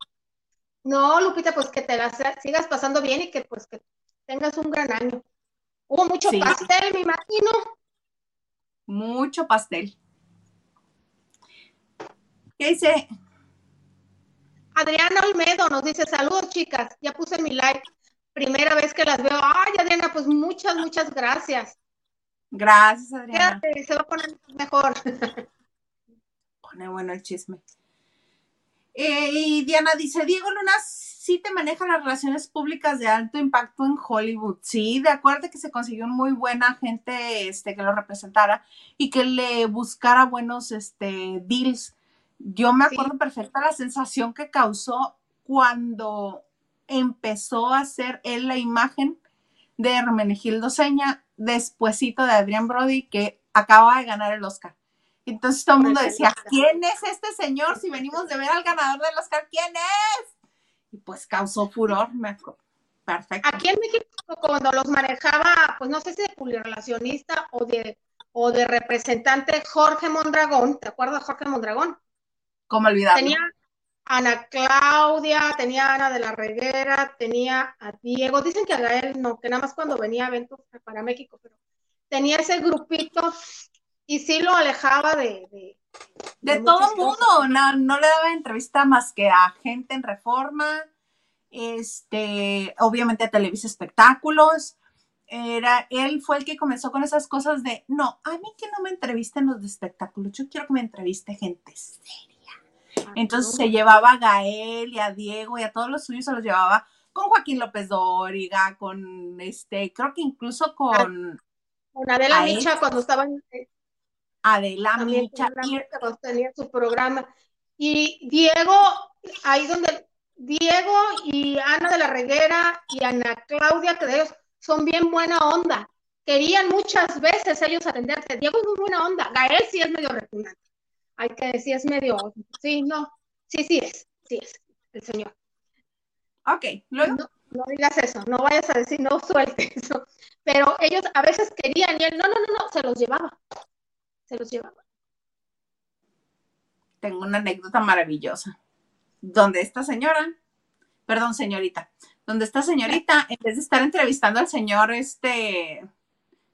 No, Lupita, pues que te las sigas pasando bien y que pues que tengas un gran año. Hubo mucho pastel, me imagino. Mucho pastel. ¿Qué dice? Adriana Olmedo nos dice, saludos chicas, ya puse mi like primera vez que las veo. Ay, Adriana, pues muchas, muchas gracias. Gracias, Adriana. Quédate, se va a poner mejor. Pone bueno el chisme. Eh, y Diana dice, Diego Luna sí te maneja las relaciones públicas de alto impacto en Hollywood. Sí, de acuerdo que se consiguió un muy buena gente este, que lo representara y que le buscara buenos este, deals. Yo me acuerdo perfecta la sensación que causó cuando empezó a hacer él la imagen de Hermenegildo Seña despuesito de Adrián Brody que acaba de ganar el Oscar. Entonces todo el mundo decía, ¿quién es este señor? Si venimos de ver al ganador del Oscar, ¿quién es? Y pues causó furor, me Perfecto. Aquí en México, cuando los manejaba, pues no sé si de relacionista o de, o de representante Jorge Mondragón, ¿te acuerdas de Jorge Mondragón? ¿Cómo olvidar? Tenía, Ana Claudia, tenía Ana de la Reguera, tenía a Diego, dicen que a Gael no, que nada más cuando venía a eventos para México, pero tenía ese grupito y sí lo alejaba de... De, todo el mundo, no, no, le daba entrevista más que a gente en reforma, este, obviamente a Televisa Espectáculos, era, él fue el que comenzó con esas cosas de, no, a mí que no me entrevisten los de espectáculos, yo quiero que me entreviste gente seria entonces se llevaba a Gael y a Diego y a todos los suyos se los llevaba con Joaquín López Dóriga, con este, creo que incluso con... Con Adela Micha cuando estaban... Adela Micha. Cuando tenía su programa. Y Diego, ahí donde Diego y Ana de la Reguera y Ana Claudia, que de ellos son bien buena onda. Querían muchas veces ellos atenderte. Diego es muy buena onda. Gael sí es medio repugnante hay que decir, es medio, sí, no, sí, sí es, sí es, el Señor. Ok, luego. No, digas eso, no vayas a decir, no sueltes eso. Pero ellos a veces querían y él, no, no, no, no, se los llevaba, se los llevaba. Tengo una anécdota maravillosa, donde esta señora, perdón, señorita, donde esta señorita, en vez de estar entrevistando al señor este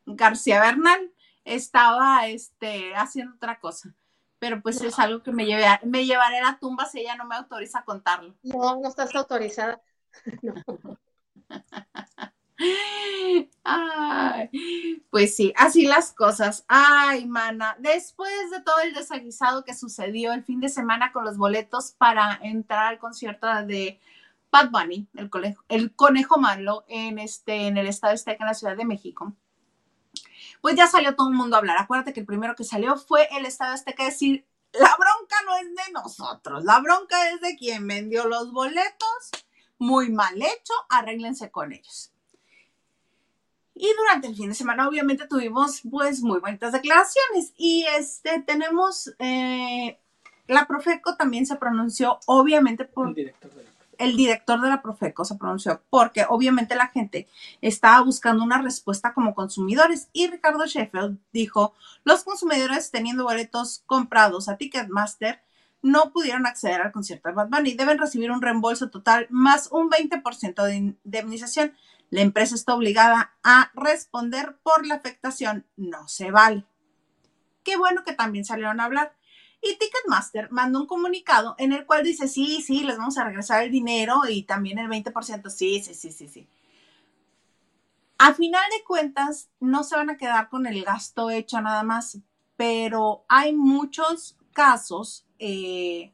García Bernal, estaba este, haciendo otra cosa pero pues es algo que me, lleve me llevaré a la tumba si ella no me autoriza a contarlo. No, no estás autorizada. pues sí, así las cosas. Ay, mana, después de todo el desaguisado que sucedió el fin de semana con los boletos para entrar al concierto de Bad Bunny, el conejo, malo, en, este, en el estado de en la Ciudad de México pues ya salió todo el mundo a hablar. Acuérdate que el primero que salió fue el Estado Azteca decir, la bronca no es de nosotros, la bronca es de quien vendió los boletos, muy mal hecho, arréglense con ellos. Y durante el fin de semana obviamente tuvimos pues muy bonitas declaraciones y este tenemos, eh, la Profeco también se pronunció obviamente por... El director de la el director de la Profeco se pronunció, porque obviamente la gente estaba buscando una respuesta como consumidores y Ricardo Sheffield dijo, los consumidores teniendo boletos comprados a Ticketmaster no pudieron acceder al concierto de Bad Bunny. Deben recibir un reembolso total más un 20% de indemnización. La empresa está obligada a responder por la afectación. No se vale. Qué bueno que también salieron a hablar. Y Ticketmaster mandó un comunicado en el cual dice, sí, sí, les vamos a regresar el dinero y también el 20%, sí, sí, sí, sí, sí. A final de cuentas, no se van a quedar con el gasto hecho nada más, pero hay muchos casos eh,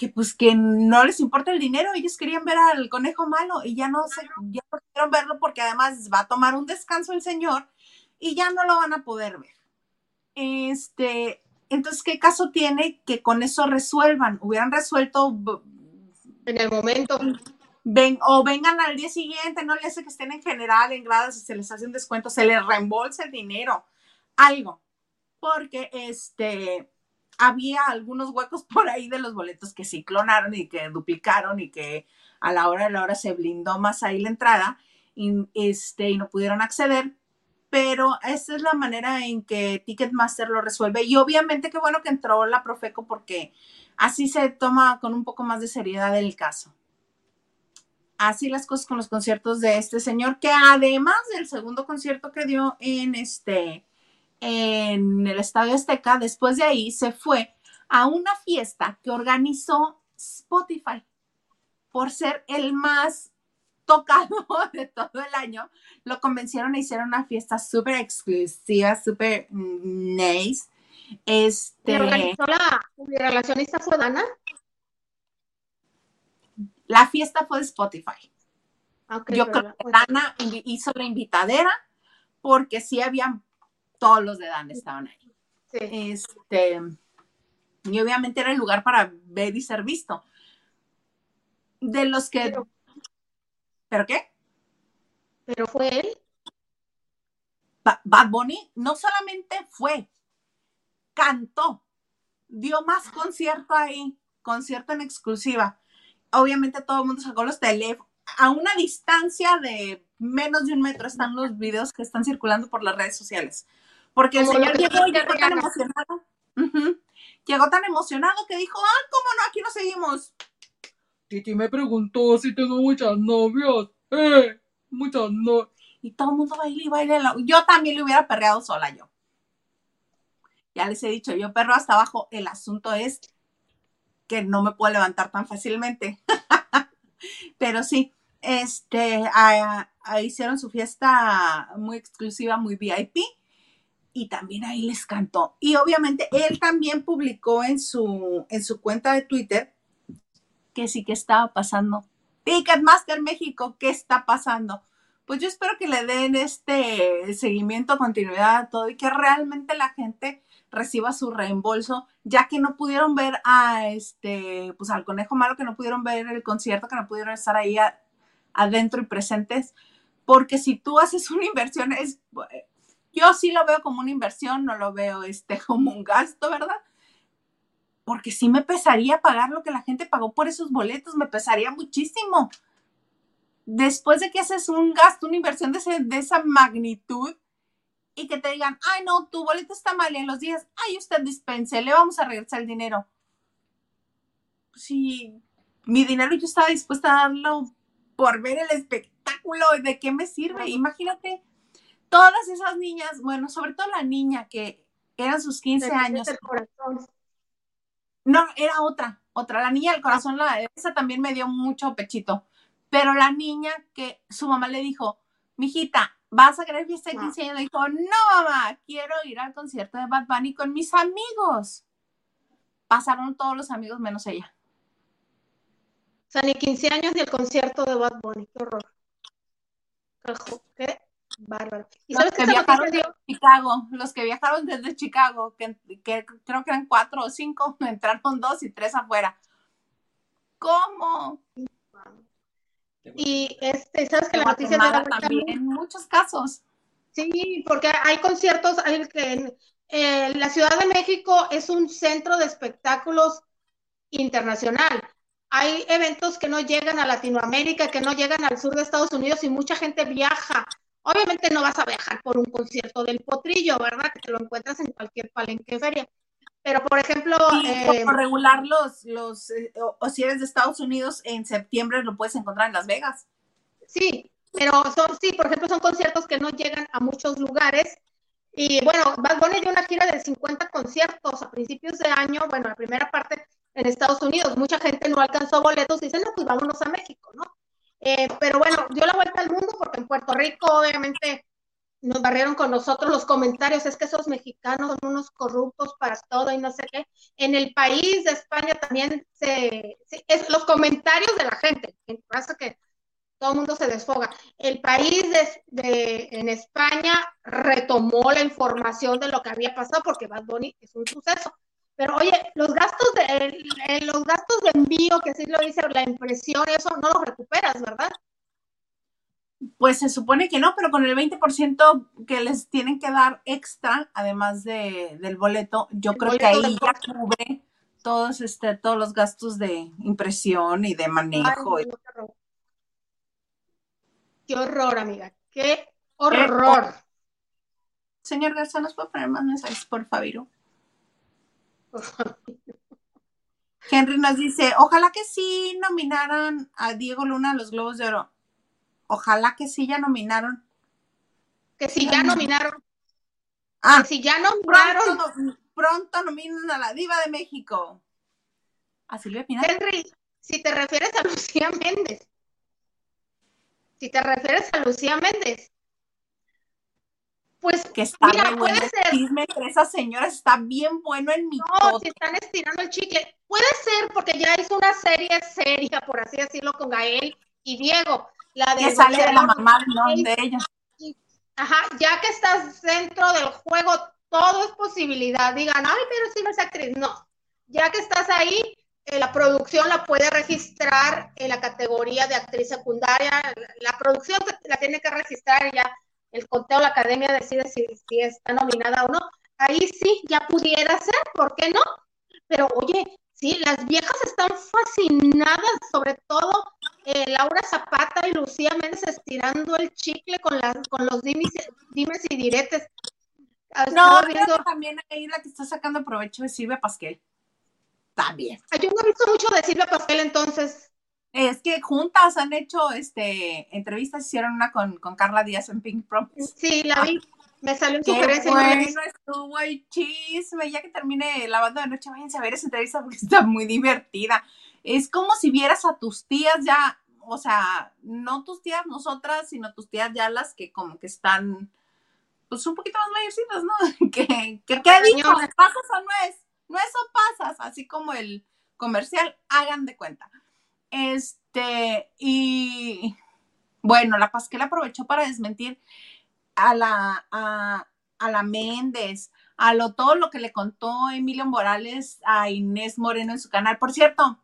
que pues que no les importa el dinero, ellos querían ver al conejo malo y ya no se, ya no quisieron verlo porque además va a tomar un descanso el señor y ya no lo van a poder ver. Este, entonces, ¿qué caso tiene que con eso resuelvan? Hubieran resuelto en el momento. Ven, o vengan al día siguiente, no le hace que estén en general en gradas y se les hace un descuento, se les reembolsa el dinero, algo. Porque este había algunos huecos por ahí de los boletos que sí clonaron y que duplicaron y que a la hora de la hora se blindó más ahí la entrada y, este, y no pudieron acceder pero esa es la manera en que Ticketmaster lo resuelve. Y obviamente qué bueno que entró la Profeco porque así se toma con un poco más de seriedad el caso. Así las cosas con los conciertos de este señor, que además del segundo concierto que dio en este, en el Estadio Azteca, después de ahí se fue a una fiesta que organizó Spotify por ser el más tocado de todo el año, lo convencieron a hicieron una fiesta súper exclusiva, súper nice. Este, organizó la relacionista fue Dana? La fiesta fue de Spotify. Yo creo que Dana hizo la invitadera porque sí habían todos los de Dana estaban ahí. Este, y obviamente era el lugar para ver y ser visto. De los que ¿Pero qué? ¿Pero fue él? Bad Bunny no solamente fue, cantó, dio más concierto ahí, concierto en exclusiva. Obviamente todo el mundo sacó los teléfonos. A una distancia de menos de un metro están los videos que están circulando por las redes sociales. Porque el señor llegó y llegó tan emocionado. Llegó tan emocionado que dijo, ah, ¿cómo no? Aquí nos seguimos. Titi me preguntó si tengo muchas novias. Eh, muchas novias. Y todo el mundo baila y baila. Yo también le hubiera perreado sola yo. Ya les he dicho, yo perro hasta abajo. El asunto es que no me puedo levantar tan fácilmente. Pero sí, este, hicieron su fiesta muy exclusiva, muy VIP. Y también ahí les cantó. Y obviamente él también publicó en su, en su cuenta de Twitter que sí que estaba pasando. Ticketmaster México, ¿qué está pasando? Pues yo espero que le den este seguimiento, continuidad a todo y que realmente la gente reciba su reembolso, ya que no pudieron ver a este, pues al conejo malo, que no pudieron ver el concierto, que no pudieron estar ahí adentro y presentes, porque si tú haces una inversión, es, yo sí lo veo como una inversión, no lo veo este, como un gasto, ¿verdad? porque sí me pesaría pagar lo que la gente pagó por esos boletos, me pesaría muchísimo. Después de que haces un gasto, una inversión de, esa magnitud y que te digan, ay no, tu boleto está mal y en los días, ay usted dispense, le vamos a regresar el dinero. Si mi dinero yo estaba dispuesta a darlo por ver el espectáculo, ¿de qué me sirve? Imagínate, todas esas niñas, bueno, sobre todo la niña que eran sus 15 años. No, era otra, otra. La niña del corazón, la, esa también me dio mucho pechito. Pero la niña que su mamá le dijo, mijita, ¿vas a querer fiesta de 15 años? Le dijo, no, mamá, quiero ir al concierto de Bad Bunny con mis amigos. Pasaron todos los amigos menos ella. O sea, ni 15 años ni el concierto de Bad Bunny. Qué horror. ¿Qué? Bárbaro. ¿Y los que viajaron de Chicago, los que viajaron desde Chicago, que, creo que eran cuatro o cinco, entraron dos y tres afuera. ¿Cómo? Y este, ¿sabes que la noticia de la también, en muchos casos. Sí, porque hay conciertos, hay que la Ciudad de México es un centro de espectáculos internacional. hay eventos que no llegan a Latinoamérica, que no llegan al sur de Estados Unidos y mucha gente viaja. Obviamente no vas a viajar por un concierto del potrillo, ¿verdad? Que te lo encuentras en cualquier palenque feria. Pero, por ejemplo... Eh, por regular, los, los eh, o, si eres de Estados Unidos, en septiembre lo puedes encontrar en Las Vegas. Sí, pero son, sí, por ejemplo, son conciertos que no llegan a muchos lugares. Y bueno, Bad Bunny dio una gira de 50 conciertos a principios de año, bueno, la primera parte en Estados Unidos. Mucha gente no alcanzó boletos y dicen, no, pues vámonos a México, ¿no? Eh, pero bueno, dio la vuelta al mundo porque en Puerto Rico, obviamente, nos barrieron con nosotros los comentarios, es que esos mexicanos son unos corruptos para todo y no sé qué. En el país de España también se, es los comentarios de la gente, pasa que todo el mundo se desfoga. El país de, en España retomó la información de lo que había pasado porque Bad Bunny es un suceso. Pero oye, los gastos de los gastos de envío, que sí lo dice la impresión, eso no lo recuperas, ¿verdad? Pues se supone que no, pero con el 20% que les tienen que dar extra, además de, del boleto, yo creo que ahí ya cubre todos, este, todos los gastos de impresión y de manejo. qué horror, amiga, qué horror. Señor Garza, ¿nos puede poner más mensajes, por favor? Henry nos dice, ojalá que sí nominaran a Diego Luna a los Globos de Oro. Ojalá que sí ya nominaron. Que sí ya nominaron. Ah, que si ya nominaron. Pronto, pronto nominan a la diva de México. A Silvia Pinal. Henry, si te refieres a Lucía Méndez. Si te refieres a Lucía Méndez, pues que está mira, puede ser. chisme entre esas señoras está bien bueno en mi No, si están estirando el chicle. Puede ser porque ya hizo una serie seria, por así decirlo, con Gael y Diego. La de que sale de la mamá de ella. Ajá, ya que estás dentro del juego, todo es posibilidad. Digan, ay, pero si no es actriz. No, ya que estás ahí, eh, la producción la puede registrar en la categoría de actriz secundaria. La producción la tiene que registrar ya el conteo, la academia decide si, si está nominada o no. Ahí sí, ya pudiera ser, ¿por qué no? Pero oye, sí, las viejas están fascinadas, sobre todo eh, Laura Zapata y Lucía Méndez estirando el chicle con, las, con los dimes, dimes y diretes. No, viendo... también ahí la que está sacando provecho es Silvia Pasquel. También. Yo no he visto mucho de Silvia Pasquel entonces. Es que juntas han hecho este entrevistas, hicieron una con, Carla Díaz en Pink Promise. Sí, la vi. Me salió en sugerencia. Bueno, estuvo el chisme. Ya que termine la banda de noche, váyanse a ver esa entrevista porque está muy divertida. Es como si vieras a tus tías ya, o sea, no tus tías nosotras, sino tus tías ya las que como que están, pues un poquito más mayorcitas, ¿no? que, que, ¿qué dijo? ¿Pasas o no es? No es o pasas, así como el comercial, hagan de cuenta. Este, y bueno, la Pasquel aprovechó para desmentir a la, a, la Méndez, a lo, todo lo que le contó Emilio Morales a Inés Moreno en su canal. Por cierto,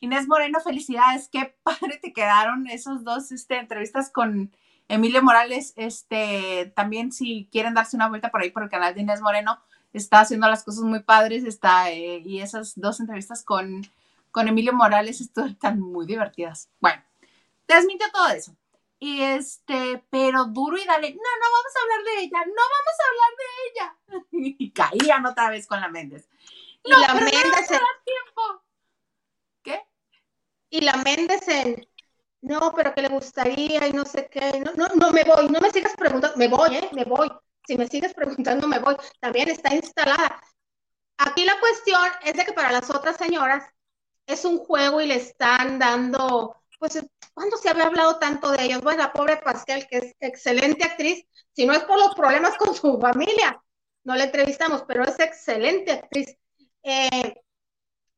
Inés Moreno, felicidades, qué padre te quedaron esos dos este, entrevistas con Emilio Morales. Este, también si quieren darse una vuelta por ahí por el canal de Inés Moreno, está haciendo las cosas muy padres, está, eh, y esas dos entrevistas con con Emilio Morales están muy divertidas. Bueno, te desmintió todo eso. Y este, pero duro y dale, no, no vamos a hablar de ella, no vamos a hablar de ella. Y caían otra vez con la Méndez. Y la Méndez en... tiempo. ¿Qué? Y la Méndez en, no, pero que le gustaría y no sé qué. No, no, no me voy, no me sigas preguntando, me voy, ¿eh? Me voy. Si me sigues preguntando, me voy. También está instalada. Aquí la cuestión es de que para las otras señoras es un juego y le están dando, pues, ¿cuándo se había hablado tanto de ellos? Bueno, la pobre Pascal, que es excelente actriz, si no es por los problemas con su familia, no la entrevistamos, pero es excelente actriz. Eh,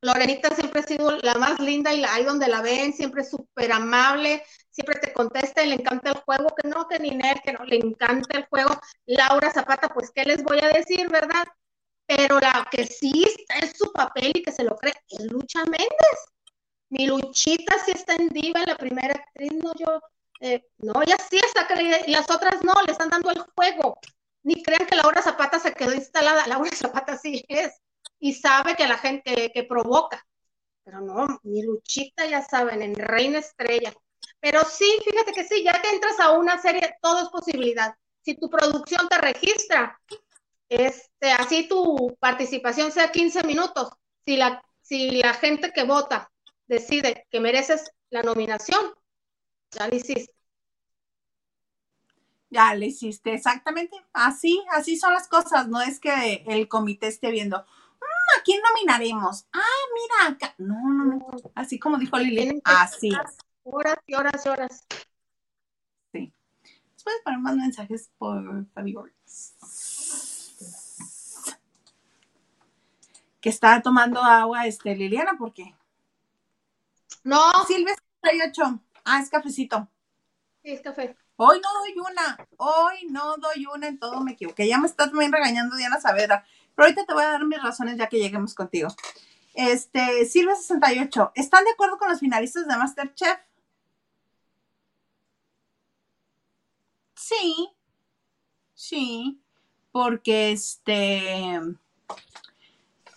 Lorenita siempre ha sido la más linda y ahí donde la ven, siempre súper amable, siempre te contesta y le encanta el juego, que no, que ni Ner, que no, le encanta el juego. Laura Zapata, pues, ¿qué les voy a decir, verdad? Pero la que sí está en su papel y que se lo cree es Lucha Méndez. Mi Luchita sí está en diva, la primera actriz, no yo, eh, no, ella sí está creída, y las otras no, le están dando el juego. Ni crean que Laura Zapata se quedó instalada, Laura Zapata sí es, y sabe que la gente que provoca. Pero no, mi Luchita, ya saben, en Reina Estrella. Pero sí, fíjate que sí, ya que entras a una serie, todo es posibilidad. Si tu producción te registra, este, así tu participación sea 15 minutos, si la, si la gente que vota decide que mereces la nominación, ya lo hiciste. Ya le hiciste, exactamente. Así, así son las cosas. No es que el comité esté viendo, mm, ¿a quién nominaremos? Ah, mira, acá. No, no, no. Así como dijo Lili, así Horas y horas y horas. Sí. Puedes poner más mensajes por favor. Que está tomando agua, este, Liliana, ¿por qué? No. Silvia 68. Ah, es cafecito. Sí, es café. Hoy no doy una, hoy no doy una, en todo me equivoqué. Ya me está también regañando Diana Saavedra, pero ahorita te voy a dar mis razones ya que lleguemos contigo. Este, Silvia 68, ¿están de acuerdo con los finalistas de Masterchef? Sí, sí, porque este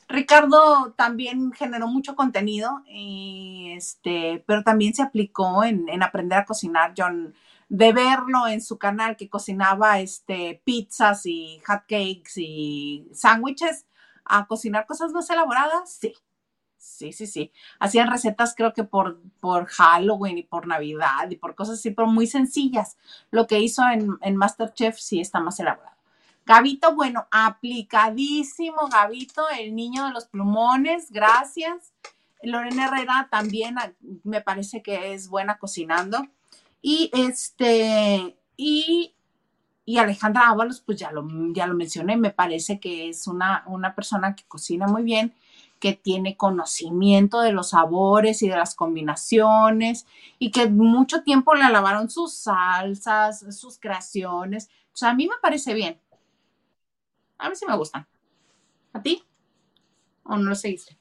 Ricardo también generó mucho contenido, y este, pero también se aplicó en, en aprender a cocinar. John, de verlo en su canal que cocinaba este, pizzas y hot cakes y sándwiches, a cocinar cosas más elaboradas, sí. Sí, sí, sí. Hacían recetas creo que por, por Halloween y por Navidad y por cosas así, pero muy sencillas. Lo que hizo en, en Masterchef sí está más elaborado. Gabito, bueno, aplicadísimo, Gabito, el niño de los plumones, gracias. Lorena Herrera también ah, me parece que es buena cocinando. Y este, y, Alejandra Ábalos, pues ya lo, ya lo mencioné, me parece que es una, una persona que cocina muy bien, que tiene conocimiento de los sabores y de las combinaciones y que mucho tiempo le alabaron sus salsas, sus creaciones. O sea, a mí me parece bien. A mí sí me gustan. ¿A ti? ¿O no lo seguiste?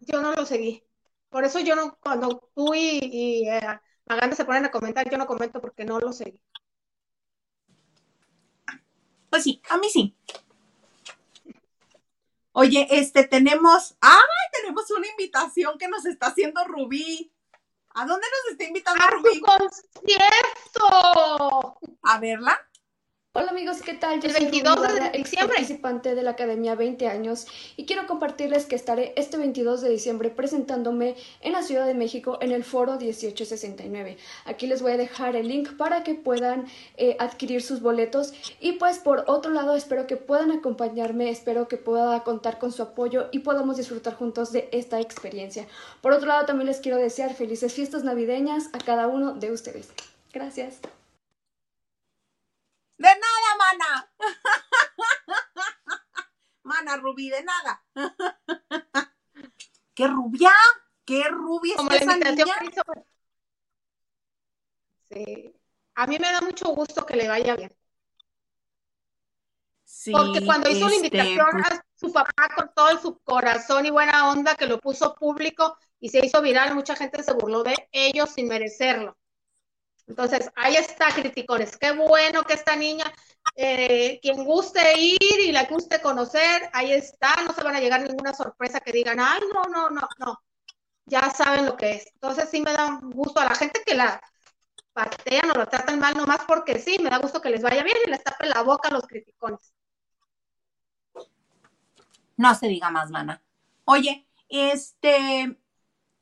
Yo no lo seguí. Por eso yo no, cuando tú y, eh, Maganda se ponen a comentar, yo no comento porque no lo sé. Pues sí, a mí sí. Oye, este tenemos, ¡ay! Tenemos una invitación que nos está haciendo Rubí. ¿A dónde nos está invitando ¡A Rubí? concierto! A verla. Hola amigos, ¿qué tal? Yo el 22 de diciembre. participante de la Academia 20 años y quiero compartirles que estaré este 22 de diciembre presentándome en la Ciudad de México en el foro 1869. Aquí les voy a dejar el link para que puedan eh, adquirir sus boletos y pues por otro lado espero que puedan acompañarme, espero que pueda contar con su apoyo y podamos disfrutar juntos de esta experiencia. Por otro lado también les quiero desear felices fiestas navideñas a cada uno de ustedes. Gracias. De nada, mana. Mana Rubí, de nada. ¿Qué rubia? ¿Qué rubia es esa niña? Sí. A mí me da mucho gusto que le vaya bien. Sí, Porque cuando hizo la este, invitación pues a su papá con todo su corazón y buena onda que lo puso público y se hizo viral, mucha gente se burló de ellos sin merecerlo. Entonces, ahí está, criticones. Qué bueno que esta niña, eh, quien guste ir y la guste conocer, ahí está. No se van a llegar ninguna sorpresa que digan, ay, no, no, no, no. Ya saben lo que es. Entonces, sí me da gusto a la gente que la patean o la tratan mal nomás porque sí, me da gusto que les vaya bien y les tape la boca a los criticones. No se diga más, mana. Oye, este,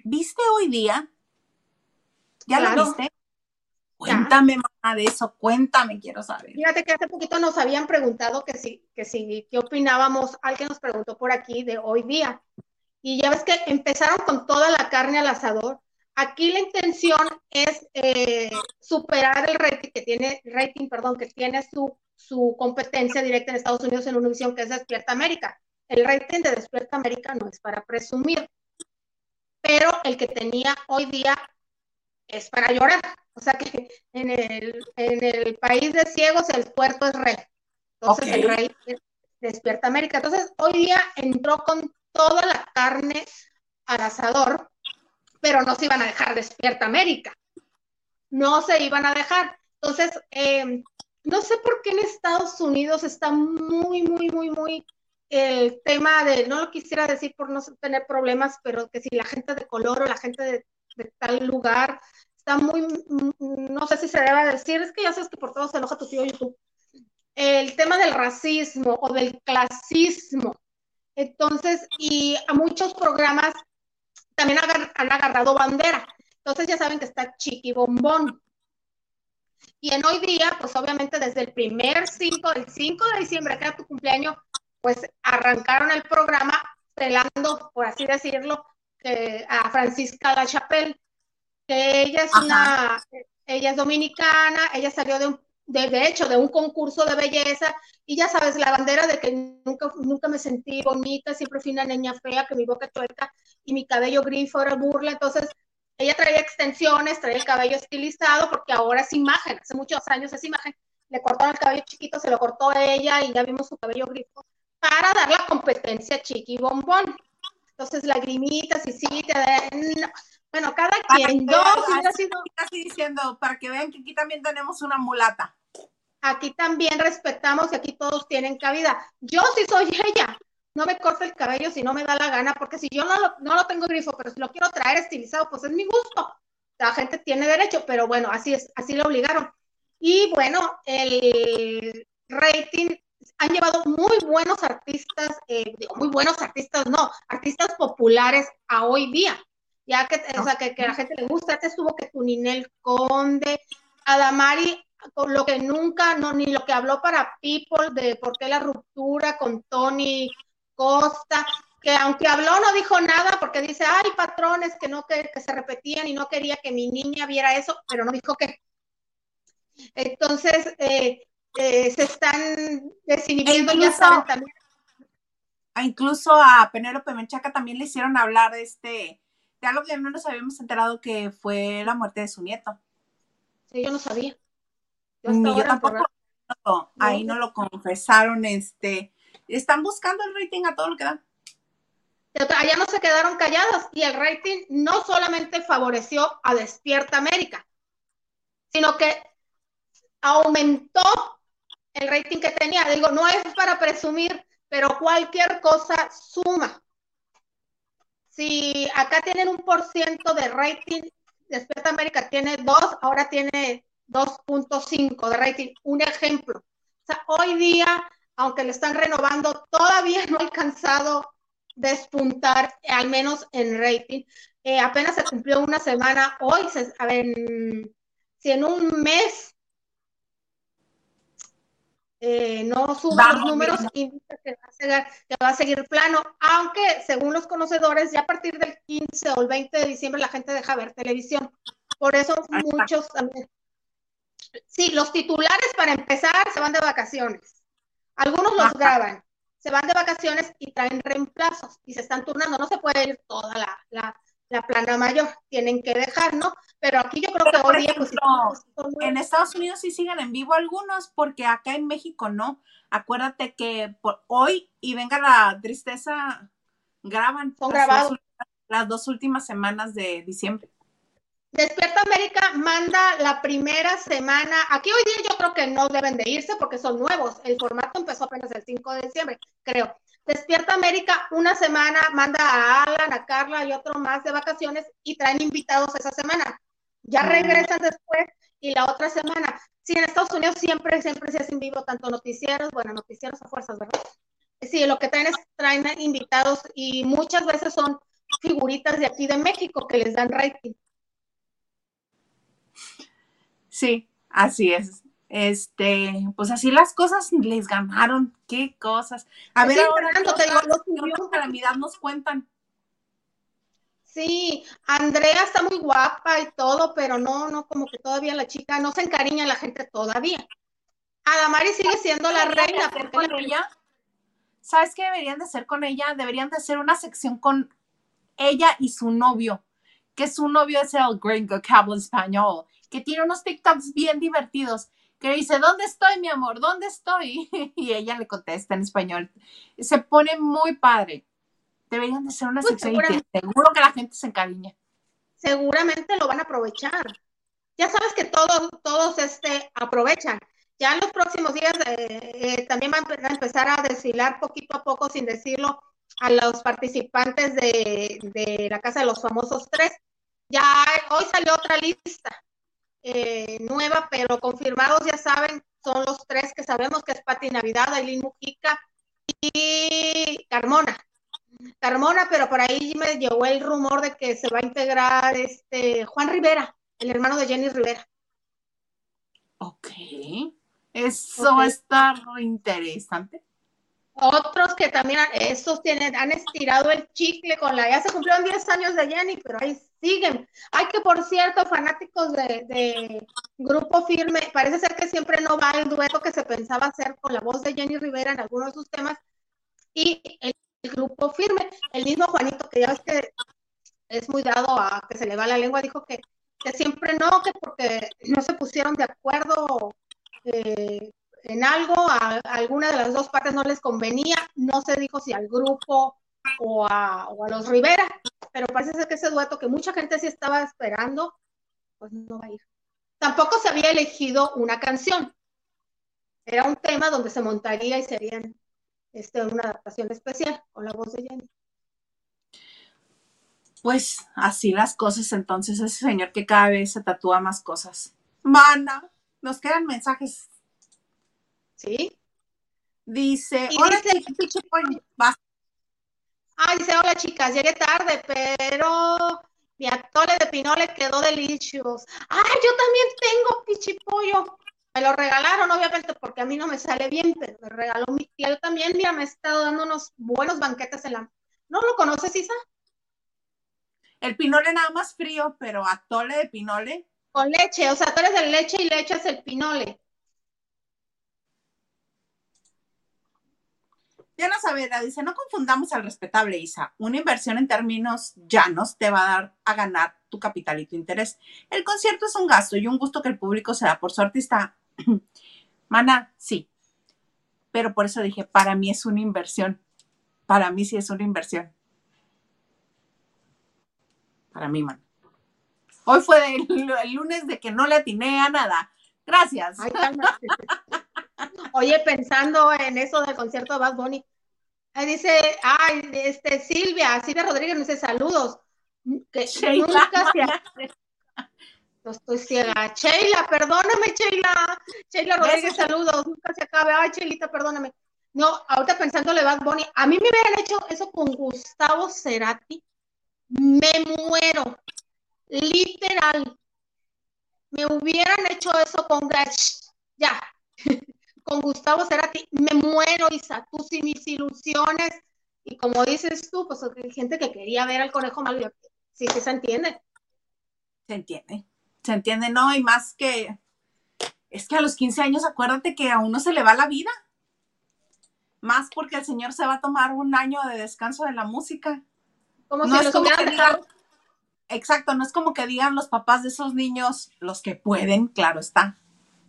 ¿viste hoy día? ¿Ya lo viste? Cuéntame más de eso, cuéntame, quiero saber. Fíjate que hace poquito nos habían preguntado que sí, que sí, qué opinábamos, alguien nos preguntó por aquí de hoy día. Y ya ves que empezaron con toda la carne al asador. Aquí la intención es eh, superar el rating que tiene, rating, perdón, que tiene su, su competencia directa en Estados Unidos en Univision, que es Despierta América. El rating de Despierta América no es para presumir, pero el que tenía hoy día es para llorar. O sea que en el, en el país de ciegos el puerto es rey. Entonces el rey despierta América. Entonces hoy día entró con toda la carne al asador, pero no se iban a dejar despierta América. No se iban a dejar. Entonces, em, no sé por qué en Estados Unidos está muy, muy, muy, muy el tema de, no lo quisiera decir por no tener problemas, pero que si la gente de color o la gente de, tal lugar está muy, mm, no sé si se debe decir, es que ya sabes que por todo se enoja tu tío YouTube. El tema del racismo o del clasismo. Entonces, y a muchos programas también han agarrado bandera. Entonces ya saben que está Chiqui Bombón. Y en hoy día, pues obviamente desde el primer 5, el 5 de diciembre, que era tu cumpleaños, pues arrancaron el programa pelando, por así decirlo, a Francisca La Chapelle, que ella es una, ella es dominicana, ella salió de un, de, hecho, de un concurso de belleza, y ya sabes, la bandera de que nunca, nunca me sentí bonita, siempre fui una niña fea, que mi boca tuerca y mi cabello grifo era burla, entonces ella traía extensiones, traía el cabello estilizado, porque ahora es imagen, hace muchos años es imagen, le cortaron el cabello chiquito, se lo cortó ella y ya vimos su cabello grifo para dar la competencia chiqui bombón. Entonces, lagrimitas y sí, te bueno, cada quien, yo Casi diciendo, para que vean que aquí también tenemos una mulata. Aquí también respetamos y aquí todos tienen cabida. Yo sí soy ella. No me corto el cabello si no me da la gana, porque si yo no lo, no lo tengo grifo, pero si lo quiero traer estilizado, pues es mi gusto. La gente tiene derecho, pero bueno, así es, así lo obligaron. Y bueno, el rating han llevado muy buenos artistas, eh, muy buenos artistas, no, artistas populares a hoy día, ya que, o sea, que, a la gente le gusta. Este estuvo que tu Ninel Conde, Adamari, con lo que nunca, no, ni lo que habló para People de por qué la ruptura con Tony Costa, que aunque habló no dijo nada porque dice, ay, patrones que no que, que se repetían y no quería que mi niña viera eso, pero no dijo que. Entonces, eh, eh, se están desinhibiendo, ya saben también. Incluso a Penélope Menchaca también le hicieron hablar de este, de algo que no nos habíamos enterado que fue la muerte de su nieto. Sí, yo no sabía. Ni yo tampoco. ahí no lo confesaron, este, están buscando el rating a todo lo que dan. Allá no se quedaron callados y el rating no solamente favoreció a Despierta América, sino que aumentó el rating que tenía. Digo, no es para presumir, pero cualquier cosa suma. Si acá tienen un por ciento de rating, Despierta América tiene dos, ahora tiene 2.5 de rating. Un ejemplo. O sea, hoy día, aunque le están renovando, todavía no ha alcanzado despuntar, al menos en rating. Eh, apenas se cumplió una semana. Hoy, se, si en un mes eh, no suba los números, indica que va, a seguir, plano, aunque según los conocedores, ya a partir del 15 o el 20 de diciembre la gente deja ver televisión. Por eso muchos también. Sí, los titulares para empezar se van de vacaciones. Algunos los graban, se van de vacaciones y traen reemplazos y se están turnando. No se puede ir toda la, la plana mayor, tienen que dejar, ¿no? Pero aquí yo creo que hoy día, pues, en Estados Unidos sí siguen en vivo algunos, porque acá en México no. Acuérdate que por hoy y venga la tristeza, graban Son grabados. Las, dos últimas semanas de diciembre. Despierta América manda la primera semana, aquí hoy día yo creo que no deben de irse porque son nuevos, el formato empezó apenas el 5 de diciembre, creo. Despierta América una semana, manda a Alan, a Carla y otro más de vacaciones y traen invitados esa semana. Ya mm. regresan después y la otra semana. Sí, en Estados Unidos siempre, siempre se hacen vivo tanto noticieros, bueno, noticieros a fuerzas, ¿verdad? Sí, lo que traen es traen invitados y muchas veces son figuritas de aquí de México que les dan rating. Sí, así es. Este, pues así las cosas les ganaron, qué cosas. A ver, ahora te digo, los calamidad nos cuentan. Sí, Andrea está muy guapa y todo, pero no, no, como que todavía la chica no se encariña a la gente todavía. Adamari sigue siendo la reina. Con ella? ¿Sabes qué deberían de hacer con ella? Deberían de hacer una sección con ella y su novio, que su novio es el gringo que habla español, que tiene unos TikToks bien divertidos que dice, ¿dónde estoy, mi amor? ¿Dónde estoy? Y ella le contesta en español. Se pone muy padre. Deberían de ser una pues sección seguro que la gente se encariña. Seguramente lo van a aprovechar. Ya sabes que todos, todos este, aprovechan. Ya en los próximos días eh, eh, también van a empezar a desfilar poquito a poco, sin decirlo, a los participantes de, de la Casa de los Famosos Tres. Ya hoy salió otra lista eh, nueva, pero confirmados ya saben, son los tres que sabemos que es Pati Navidad, Aileen Mujica y Carmona. Carmona, pero por ahí me llegó el rumor de que se va a integrar este Juan Rivera, el hermano de Jenny Rivera. Ok. Eso va a estar interesante. Otros que también, estos tienen, han estirado el chicle con la, ya se cumplieron 10 años de Jenny, pero ahí siguen. Hay que, por cierto, fanáticos de, Grupo Firme, parece ser que siempre no va el dueto que se pensaba hacer con la voz de Jenny Rivera en algunos de sus temas. Y el, Grupo Firme, el mismo Juanito, que ya ves que es muy dado a que se le va la lengua, dijo que, que siempre no, que porque no se pusieron de acuerdo eh, en algo, a, alguna de las dos partes no les convenía, no se dijo si al grupo o a, los Rivera, pero parece ser que ese dueto que mucha gente sí estaba esperando, pues no va a ir. Tampoco se había elegido una canción. Era un tema donde se montaría y serían este, una adaptación especial con la voz de Jenny. Pues así las cosas, entonces ese señor que cada vez se tatúa más cosas. Mana, nos quedan mensajes ¿sí? Dice, hola, dice, Ah, dice, hola chicas, llegué tarde, pero mi atole de pinole quedó delicioso. Ay, yo también tengo pichipollo. Me lo regalaron, obviamente, porque a mí no me sale bien, pero me regaló mi tía. Yo también, mira, me he estado dando unos buenos banquetes en la... ¿No lo conoces, Isa? El pinole nada más frío, pero atole de pinole. Con leche, o sea, eres de leche y le echas el pinole. Diana Saavedra dice, no confundamos al respetable Isa. Una inversión en términos llanos te va a dar a ganar tu capital y tu interés. El concierto es un gasto y un gusto que el público se da por su artista. Mana, sí. Pero por eso dije, para mí es una inversión. Para mí sí es una inversión. Para mí, man. Hoy fue el, lunes de que no le atiné a nada. Gracias. Oye, pensando en eso del concierto de Bad Bunny, Ahí dice, ay, este, Silvia, Silvia Rodríguez nos dice saludos. Que nunca se no estoy ciega. Sheila, perdóname, Sheila. Sheila Rodríguez, saludos. Nunca se acabe. Ay, Sheilita, perdóname. No, ahorita pensándole Bad Bunny, a mí me hubieran hecho eso con Gustavo Cerati. Me muero. Literal. Me hubieran hecho eso con Gach. Ya con Gustavo Cerati, me muero, Isa, tú y mis ilusiones. Y como dices tú, pues hay gente que quería ver al conejo malo. Sí, sí se entiende. Se entiende. Se entiende, no, y más que es que a los 15 años acuérdate que a uno se le va la vida. Más porque el señor se va a tomar un año de descanso de la música. Como no si es como que Exacto, no es como que digan los papás de esos niños, los que pueden, claro está,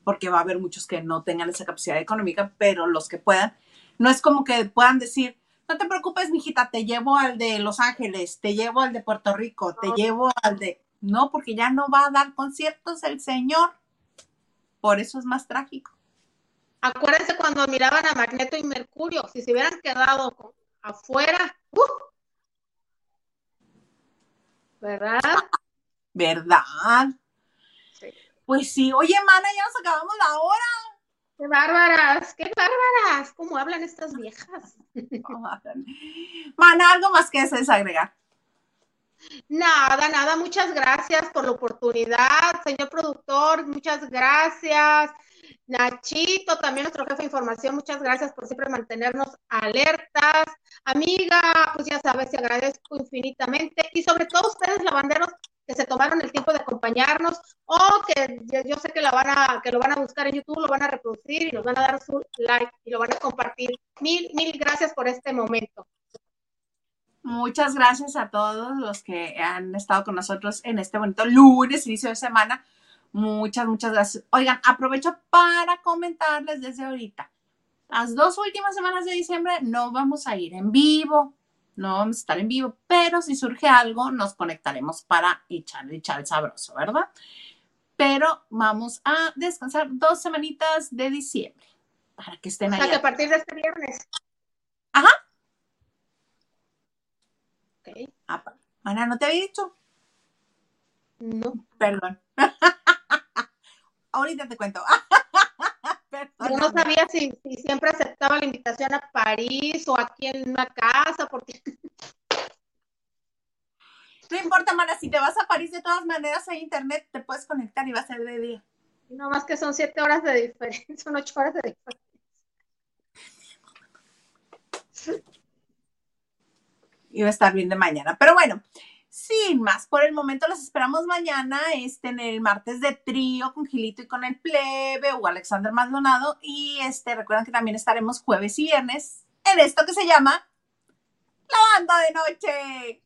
porque va a haber muchos que no tengan esa capacidad económica, pero los que puedan, no es como que puedan decir, no te preocupes, mijita, te llevo al de Los Ángeles, te llevo al de Puerto Rico, te llevo al de... No, porque ya no va a dar conciertos el señor. Por eso es más trágico. Acuérdense cuando miraban a Magneto y Mercurio, si se hubieran quedado afuera, ¡uh! ¿verdad? ¿Verdad? Pues sí, oye, mana, ya nos acabamos la hora. Qué bárbaras, qué bárbaras. ¿Cómo hablan estas viejas? mana, algo más que es agregar. Nada, nada, muchas gracias por la oportunidad, señor productor, muchas gracias. Nachito, también nuestro jefe de información, muchas gracias por siempre mantenernos alertas. Amiga, pues ya sabes, te agradezco infinitamente. Y sobre todo ustedes, lavanderos, que se tomaron el tiempo de acompañarnos o que yo sé que, la van a, que lo van a buscar en YouTube, lo van a reproducir y nos van a dar su like y lo van a compartir. Mil, mil gracias por este momento. Muchas gracias a todos los que han estado con nosotros en este bonito lunes, inicio de semana. Muchas, muchas gracias. Oigan, aprovecho para comentarles desde ahorita. Las dos últimas semanas de diciembre no vamos a ir en vivo, no vamos a estar en vivo, pero si surge algo, nos conectaremos para echar, echar el sabroso, ¿verdad? pero vamos a descansar dos semanitas de diciembre para que estén o ahí. que a partir de este viernes. Ajá. Ok. Ah, Ana, ¿no te había dicho? No. Perdón. Ahorita te cuento. Yo no sabía si, si, siempre aceptaba la invitación a París o aquí en una casa, porque... No importa, Mana, si te vas a París, de todas maneras hay internet, te puedes conectar y va a ser de día. No más que son siete horas de diferencia, son ocho horas de diferencia. Iba a estar bien de mañana, pero bueno, sin más, por el momento los esperamos mañana, este, en el martes de trío con Gilito y con el plebe o Alexander Maldonado. Y este, recuerden que también estaremos jueves y viernes en esto que se llama La Banda de Noche.